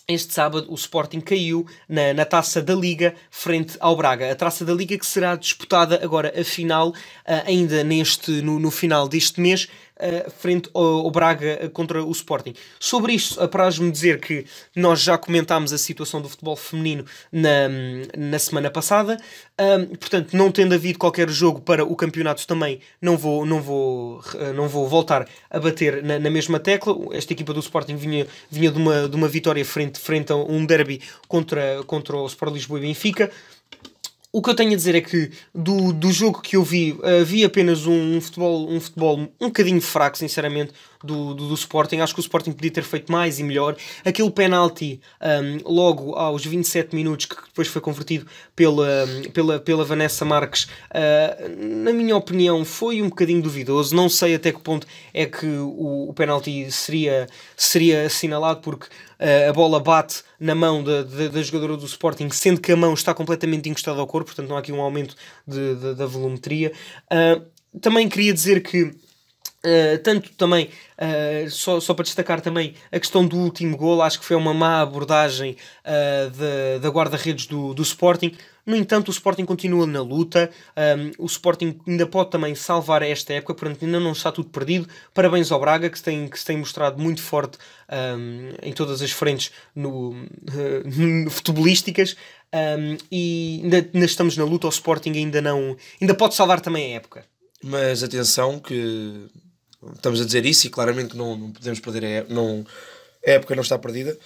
este sábado o Sporting caiu na, na taça da Liga frente ao Braga. A taça da Liga que será disputada agora a final, uh, ainda neste, no, no final deste mês, uh, frente ao, Braga contra o Sporting. Sobre isto, apraz-me dizer que nós já comentámos a situação do futebol feminino na, na semana passada, portanto, não tendo havido qualquer jogo para o campeonato também, não vou, não vou, uh, não vou voltar a bater na, na, mesma tecla. Esta equipa do Sporting vinha, vinha de, uma, de uma vitória frente, frente a um derby contra, contra o Sport Lisboa e Benfica. O que eu tenho a dizer é que do, do jogo que eu vi, uh, vi apenas um, um, futebol, um futebol um bocadinho fraco, sinceramente, do, do, do, Sporting. Acho que o Sporting podia ter feito mais e melhor. Aquele penalti um, logo aos 27 minutos, que depois foi convertido pela, pela, pela Vanessa Marques, uh, na minha opinião, foi um bocadinho duvidoso. Não sei até que ponto é que o, o penalti seria, seria assinalado, porque uh, a bola bate na mão da, da, da, jogadora do Sporting, sendo que a mão está completamente encostada ao corpo, portanto não há aqui um aumento de, de da volumetria. Uh, também queria dizer que Uh, tanto também, uh, só, só para destacar também a questão do último gol, acho que foi uma má abordagem uh, da guarda-redes do, do Sporting. No entanto, o Sporting continua na luta, um, o Sporting ainda pode também salvar esta época, portanto, ainda não está tudo perdido. Parabéns ao Braga, que se tem, que se tem mostrado muito forte um, em todas as frentes no, no futebolísticas. Um, e ainda, ainda estamos na luta, o Sporting ainda não ainda pode salvar também a época. Mas atenção que estamos a dizer isso e claramente não, não podemos perder a, não, a época não está perdida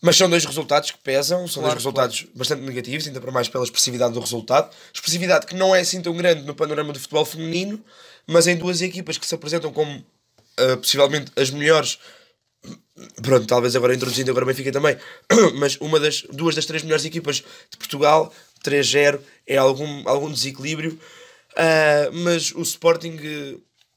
Mas são dois resultados que pesam, são claro, dois resultados claro. bastante negativos, ainda para mais pela expressividade do resultado. Expressividade que não é assim tão grande no panorama do futebol feminino, mas em duas equipas que se apresentam como uh, possivelmente as melhores. Pronto, talvez agora introduzindo agora Benfica também, mas uma das duas das três melhores equipas de Portugal, 3-0, é algum, algum desequilíbrio. Uh, mas o Sporting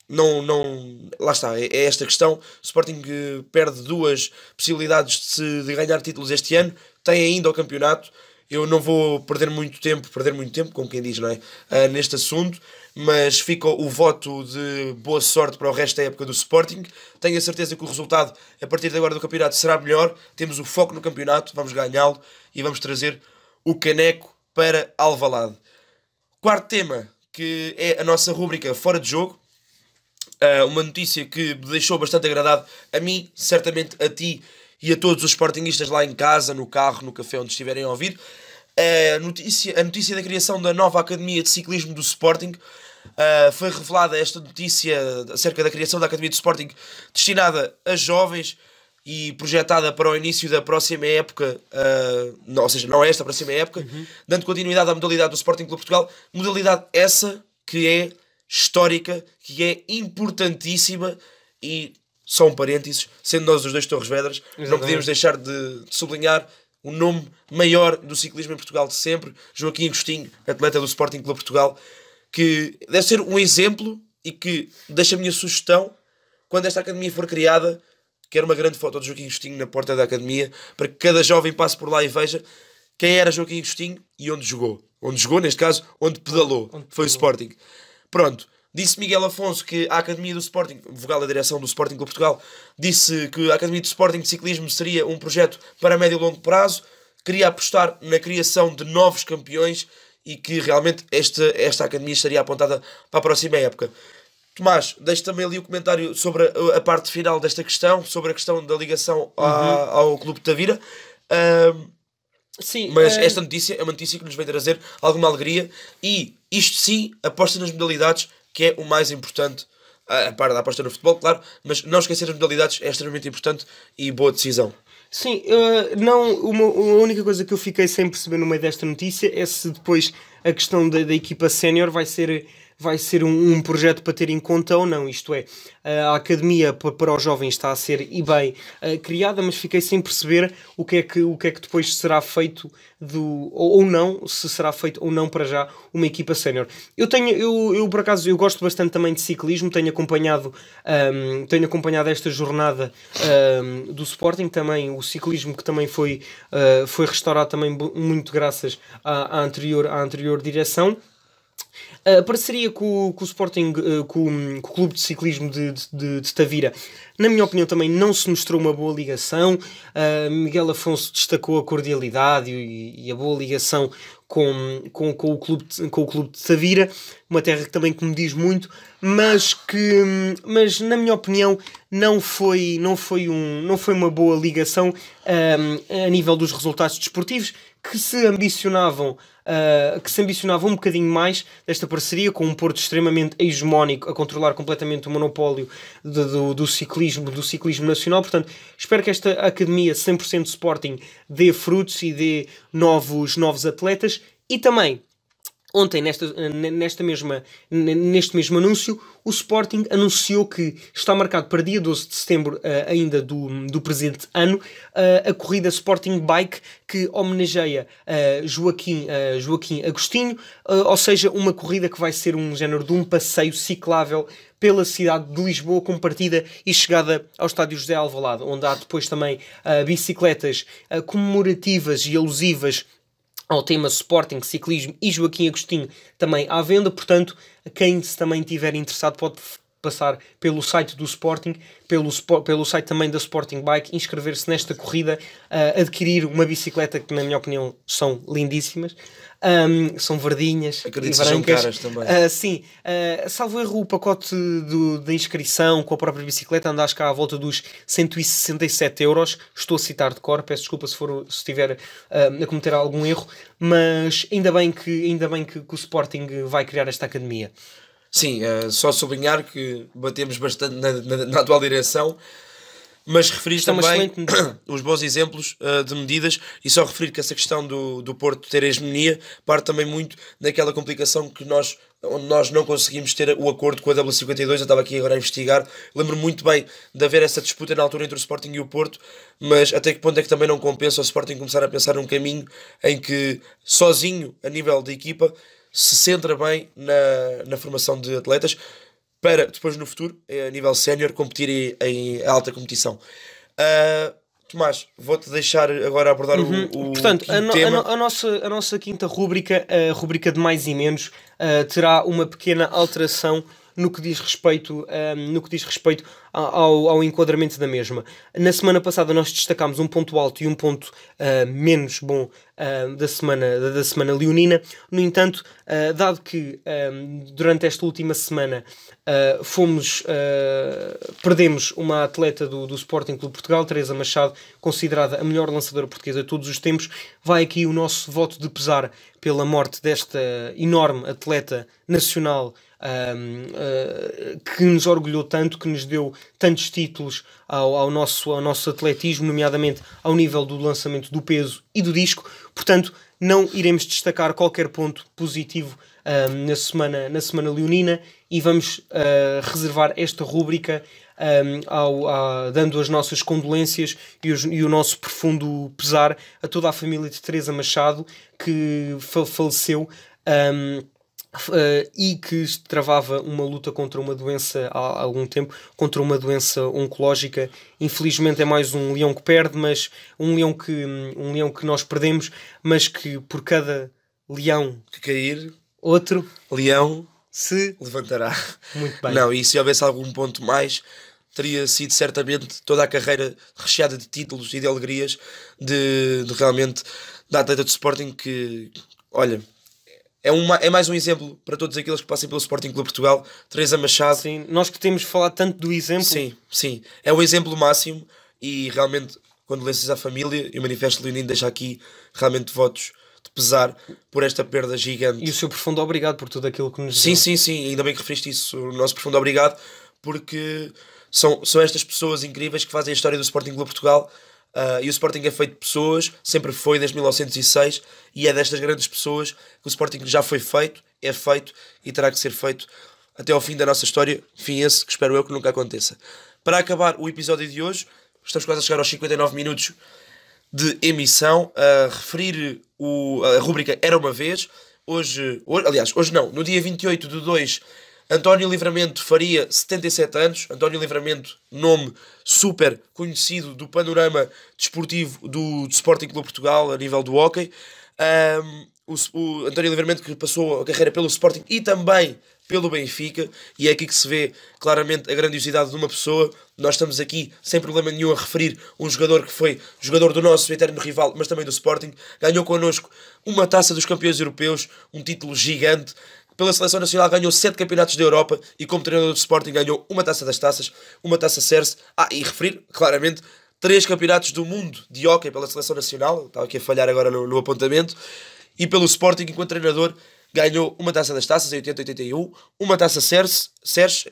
não, não. Lá está, é, é esta questão. O Sporting eh, perde duas possibilidades de, se, de ganhar títulos este ano, tem ainda o campeonato. Eu não vou perder muito tempo, perder muito tempo, como quem diz, não é? Uh, neste assunto, mas fica o voto de boa sorte para o resto da época do Sporting. Tenho a certeza que o resultado, a partir de agora do campeonato, será melhor. Temos o foco no campeonato, vamos ganhá-lo e vamos trazer o caneco para Alvalade. Quarto tema, que é a nossa rúbrica Fora de Jogo uh, uma notícia que me deixou bastante agradado a mim, certamente a ti e a todos os sportinguistas lá em casa, no carro, no café, onde estiverem a ouvir. A notícia, a notícia da criação da nova Academia de Ciclismo do Sporting. Uh, foi revelada esta notícia acerca da criação da Academia do Sporting destinada a jovens e projetada para o início da próxima época, uh, não, ou seja, não esta próxima época, uhum. dando continuidade à modalidade do Sporting Clube Portugal, modalidade essa que é histórica que é importantíssima e só um parênteses, sendo nós os dois Torres Vedras, Exatamente. não podíamos deixar de, de sublinhar o nome maior do ciclismo em Portugal de sempre, Joaquim Agostinho, atleta do Sporting Clube Portugal, que deve ser um exemplo e que deixa a minha sugestão quando esta academia for criada, quero uma grande foto de Joaquim Agostinho na porta da academia, para que cada jovem passe por lá e veja quem era Joaquim Agostinho e onde jogou. Onde jogou, neste caso, onde pedalou. Onde Foi pedalou. o Sporting. Pronto. Disse Miguel Afonso que a Academia do Sporting, vogal da direção do Sporting Clube Portugal, disse que a Academia do Sporting de Ciclismo seria um projeto para médio e longo prazo, queria apostar na criação de novos campeões e que realmente esta, esta Academia estaria apontada para a próxima época. Tomás, deixe também ali o comentário sobre a, a, parte final desta questão, sobre a questão da ligação uhum. ao Clube de Tavira. Um, Sim, mas é... esta notícia é uma notícia que nos vem trazer alguma alegria e isto sim aposta nas modalidades, que é o mais importante, a par da aposta no futebol, claro, mas não esquecer as modalidades é extremamente importante e boa decisão. Sim, uh, não, uma, a única coisa que eu fiquei sem perceber no meio desta notícia é se depois a questão da, da equipa sénior vai ser vai ser um, um, projeto para ter em conta ou não. Isto é, a academia para os jovens está a ser e bem uh, criada, mas fiquei sem perceber o que é que, o que, é que depois será feito do, ou, ou não, se será feito ou não para já uma equipa sénior. Eu tenho, eu, eu por acaso, eu gosto bastante também de ciclismo, tenho acompanhado, um, tenho acompanhado esta jornada um, do Sporting, também o ciclismo que também foi, uh, foi restaurado também muito graças à, à anterior, à anterior direção. A parceria com, com o Sporting, eh, com, com, o Clube de Ciclismo de, de, de, Tavira, na minha opinião, também não se mostrou uma boa ligação. Uh, Miguel Afonso destacou a cordialidade e, e, a boa ligação com, com, com, o clube de, com o Clube de Tavira, uma terra que também que me diz muito, mas que, mas na minha opinião, não foi, não foi, um, não foi uma boa ligação um, a nível dos resultados desportivos que se ambicionavam uh, que se ambicionava um bocadinho mais desta parceria com um Porto extremamente hegemónico a controlar completamente o monopólio de, do, do, ciclismo, do ciclismo nacional. Portanto, espero que esta academia 100% Sporting dê frutos e dê novos, novos atletas e também Ontem, nesta, nesta mesma, neste mesmo anúncio, o Sporting anunciou que está marcado para dia 12 de setembro, uh, ainda do, do presente ano, uh, a corrida Sporting Bike que homenageia uh, Joaquim, Joaquim Agostinho, ou seja, uma corrida que vai ser um género de um passeio ciclável pela cidade de Lisboa com partida e chegada ao estádio José Alvalade, onde há depois também bicicletas comemorativas e alusivas ao tema Sporting, Ciclismo e Joaquim Agostinho também à venda, portanto, quem se também tiver interessado pode passar pelo site do Sporting, pelo, pelo site também da Sporting Bike, inscrever-se nesta corrida, uh, adquirir uma bicicleta que, na minha opinião, são lindíssimas. Um, são verdinhas Acredito e brancas. São caras também. Uh, sim, uh, salvo erro, o pacote da inscrição com a própria bicicleta anda acho que à volta dos 167 euros. Estou a citar de cor, peço desculpa se, for, se estiver uh, a cometer algum erro, mas ainda bem que, ainda bem que, que o Sporting vai criar esta academia. Sim, só sublinhar que batemos bastante na, na, na atual direção mas referir é também os bons exemplos uh, de medidas e só referir que essa questão do, do Porto ter hegemonia parte também muito daquela complicação que nós onde nós não conseguimos ter o acordo com a W52, eu estava aqui agora a investigar, lembro muito bem de haver essa disputa na altura entre o Sporting e o Porto, mas até que ponto é que também não compensa o Sporting começar a pensar num caminho em que sozinho, a nível de equipa, se centra bem na, na formação de atletas para depois no futuro, a nível sénior, competir em, em, alta competição. Uh, Tomás, vou-te deixar agora abordar uhum. o, o Portanto, a, no, tema. A, a, nossa, a nossa quinta rúbrica, a rúbrica de mais e menos, uh, terá uma pequena alteração no que diz respeito, um, no que diz respeito ao, ao enquadramento da mesma. Na semana passada nós destacámos um ponto alto e um ponto uh, menos bom uh, da, semana, da, da, semana leonina. No entanto, uh, dado que durante esta última semana fomos perdemos uma atleta do, do Sporting Clube Portugal, Teresa Machado, considerada a melhor lançadora portuguesa de todos os tempos, vai aqui o nosso voto de pesar pela morte desta enorme atleta nacional um, uh, que nos orgulhou tanto, que nos deu tantos títulos ao, ao, nosso, ao nosso atletismo, nomeadamente ao nível do lançamento do peso e do disco. Portanto, não iremos destacar qualquer ponto positivo um, na, semana, na semana leonina e vamos uh, reservar esta rúbrica um, ao, dando as nossas condolências e, os, e, o nosso profundo pesar a toda a família de Teresa Machado que faleceu. Um, Uh, e que travava uma luta contra uma doença há, algum tempo, contra uma doença oncológica. Infelizmente é mais um leão que perde, mas um leão que, um leão que nós perdemos, mas que por cada leão que cair, outro leão se levantará. Muito bem. Não, e se houvesse algum ponto mais, teria sido certamente toda a carreira recheada de títulos e de alegrias de, de realmente da atleta de Sporting que, olha, é, uma, é mais um exemplo para todos aqueles que passem pelo Sporting Clube Portugal. Teresa Machado. Sim, nós que temos falado tanto do exemplo. Sim, sim. É o exemplo máximo e realmente, quando condoléncias à família e o Manifesto Leonino deixa aqui realmente votos de pesar por esta perda gigante. E o seu profundo obrigado por tudo aquilo que nos Sim, deu. sim, sim. Ainda bem que referiste isso. O nosso profundo obrigado porque são, são estas pessoas incríveis que fazem a história do Sporting Clube Portugal Uh, e o Sporting é feito de pessoas, sempre foi desde 1906, e é destas grandes pessoas que o Sporting já foi feito, é feito e terá que ser feito até ao fim da nossa história. Fim esse que espero eu que nunca aconteça. Para acabar o episódio de hoje, estamos quase a chegar aos 59 minutos de emissão, a referir o, a rubrica Era uma Vez. Hoje, hoje, aliás, hoje não, no dia 28 de 2 António Livramento faria 77 anos. António Livramento, nome super conhecido do panorama desportivo do, do Sporting Clube Portugal a nível do hockey. Um, o, o, António Livramento que passou a carreira pelo Sporting e também pelo Benfica, e é aqui que se vê claramente a grandiosidade de uma pessoa. Nós estamos aqui sem problema nenhum a referir um jogador que foi jogador do nosso eterno rival, mas também do Sporting. Ganhou connosco uma taça dos campeões europeus, um título gigante pela Seleção Nacional ganhou 7 campeonatos da Europa e como treinador do Sporting ganhou uma taça das taças, uma taça Cerce. Ah, e referir, claramente, três campeonatos do mundo de hockey pela Seleção Nacional, estava aqui a falhar agora no, no apontamento, e pelo Sporting enquanto treinador ganhou uma taça das taças em 80-81, uma taça Cerce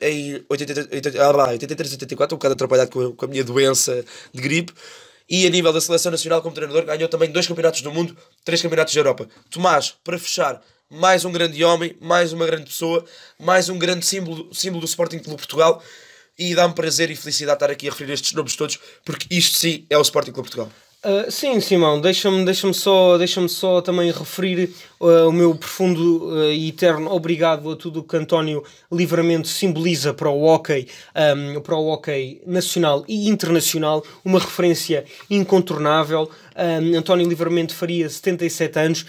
em 83-84, um bocado atrapalhado com, com a minha doença de gripe, e a nível da seleção nacional como treinador ganhou também dois campeonatos do mundo, três campeonatos da Europa. Tomás, para fechar, mais um grande homem, mais uma grande pessoa, mais um grande símbolo, símbolo do Sporting Clube Portugal. E dá-me prazer e felicidade estar aqui a referir estes nomes todos, porque isto sim é o Sporting Clube Portugal. Uh, sim, Simão, deixa-me deixa só, deixa só também referir uh, o meu profundo uh, e eterno obrigado a tudo o que António Livramento simboliza para o hockey, um, para o hockey nacional e internacional, uma referência incontornável. Um, António Livramento faria 77 anos,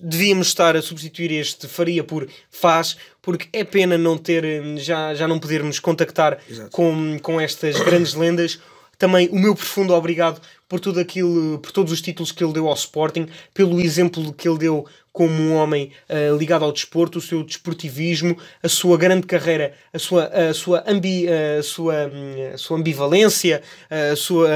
devíamos estar a substituir este faria por faz, porque é pena não ter, já, já não podermos contactar com, com estas grandes lendas também o meu profundo obrigado por tudo aquilo, por todos os títulos que ele deu ao Sporting, pelo exemplo que ele deu como um homem uh, ligado ao desporto, o seu desportivismo, a sua grande carreira, a sua, a sua, ambi, a sua, a sua ambivalência, a sua,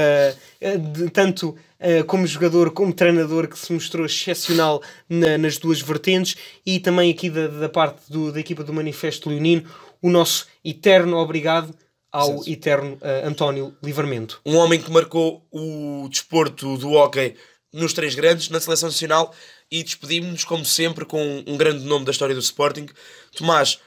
de, tanto uh, como jogador como treinador, que se mostrou excepcional na, nas duas vertentes, e também aqui da, da parte do, da equipa do Manifesto Leonino, o nosso eterno obrigado ao eterno uh, António Livramento. Um homem que marcou o desporto do hockey nos três grandes, na seleção nacional, e despedimos-nos, como sempre, com um grande nome da história do Sporting. Tomás,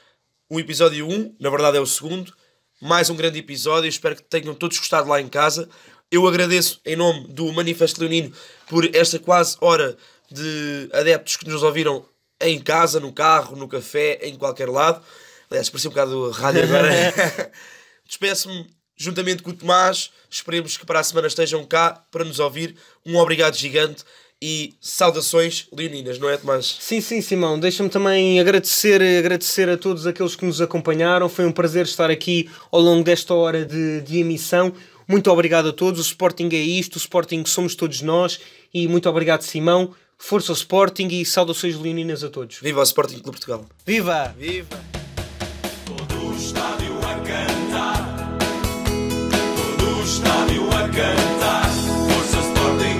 o episódio 1, na verdade é o segundo, mais um grande episódio, espero que tenham todos gostado lá em casa. Eu agradeço, em nome do Manifesto Leonino, por esta quase hora de adeptos que nos ouviram em casa, no carro, no café, em qualquer lado. Aliás, parecia um bocado rádio agora. Despeço-me juntamente com o Tomás. Esperemos que para a semana estejam cá para nos ouvir. Um obrigado gigante e saudações leoninas, não é, Tomás? Sim, sim, Simão. Deixa-me também agradecer, agradecer a todos aqueles que nos acompanharam. Foi um prazer estar aqui ao longo desta hora de, de emissão. Muito obrigado a todos. O Sporting é isto, o Sporting somos todos nós. E muito obrigado, Simão. Força ao Sporting e saudações leoninas a todos. Viva o Sporting Clube Portugal! Viva! Viva! cantar, forças Sporting.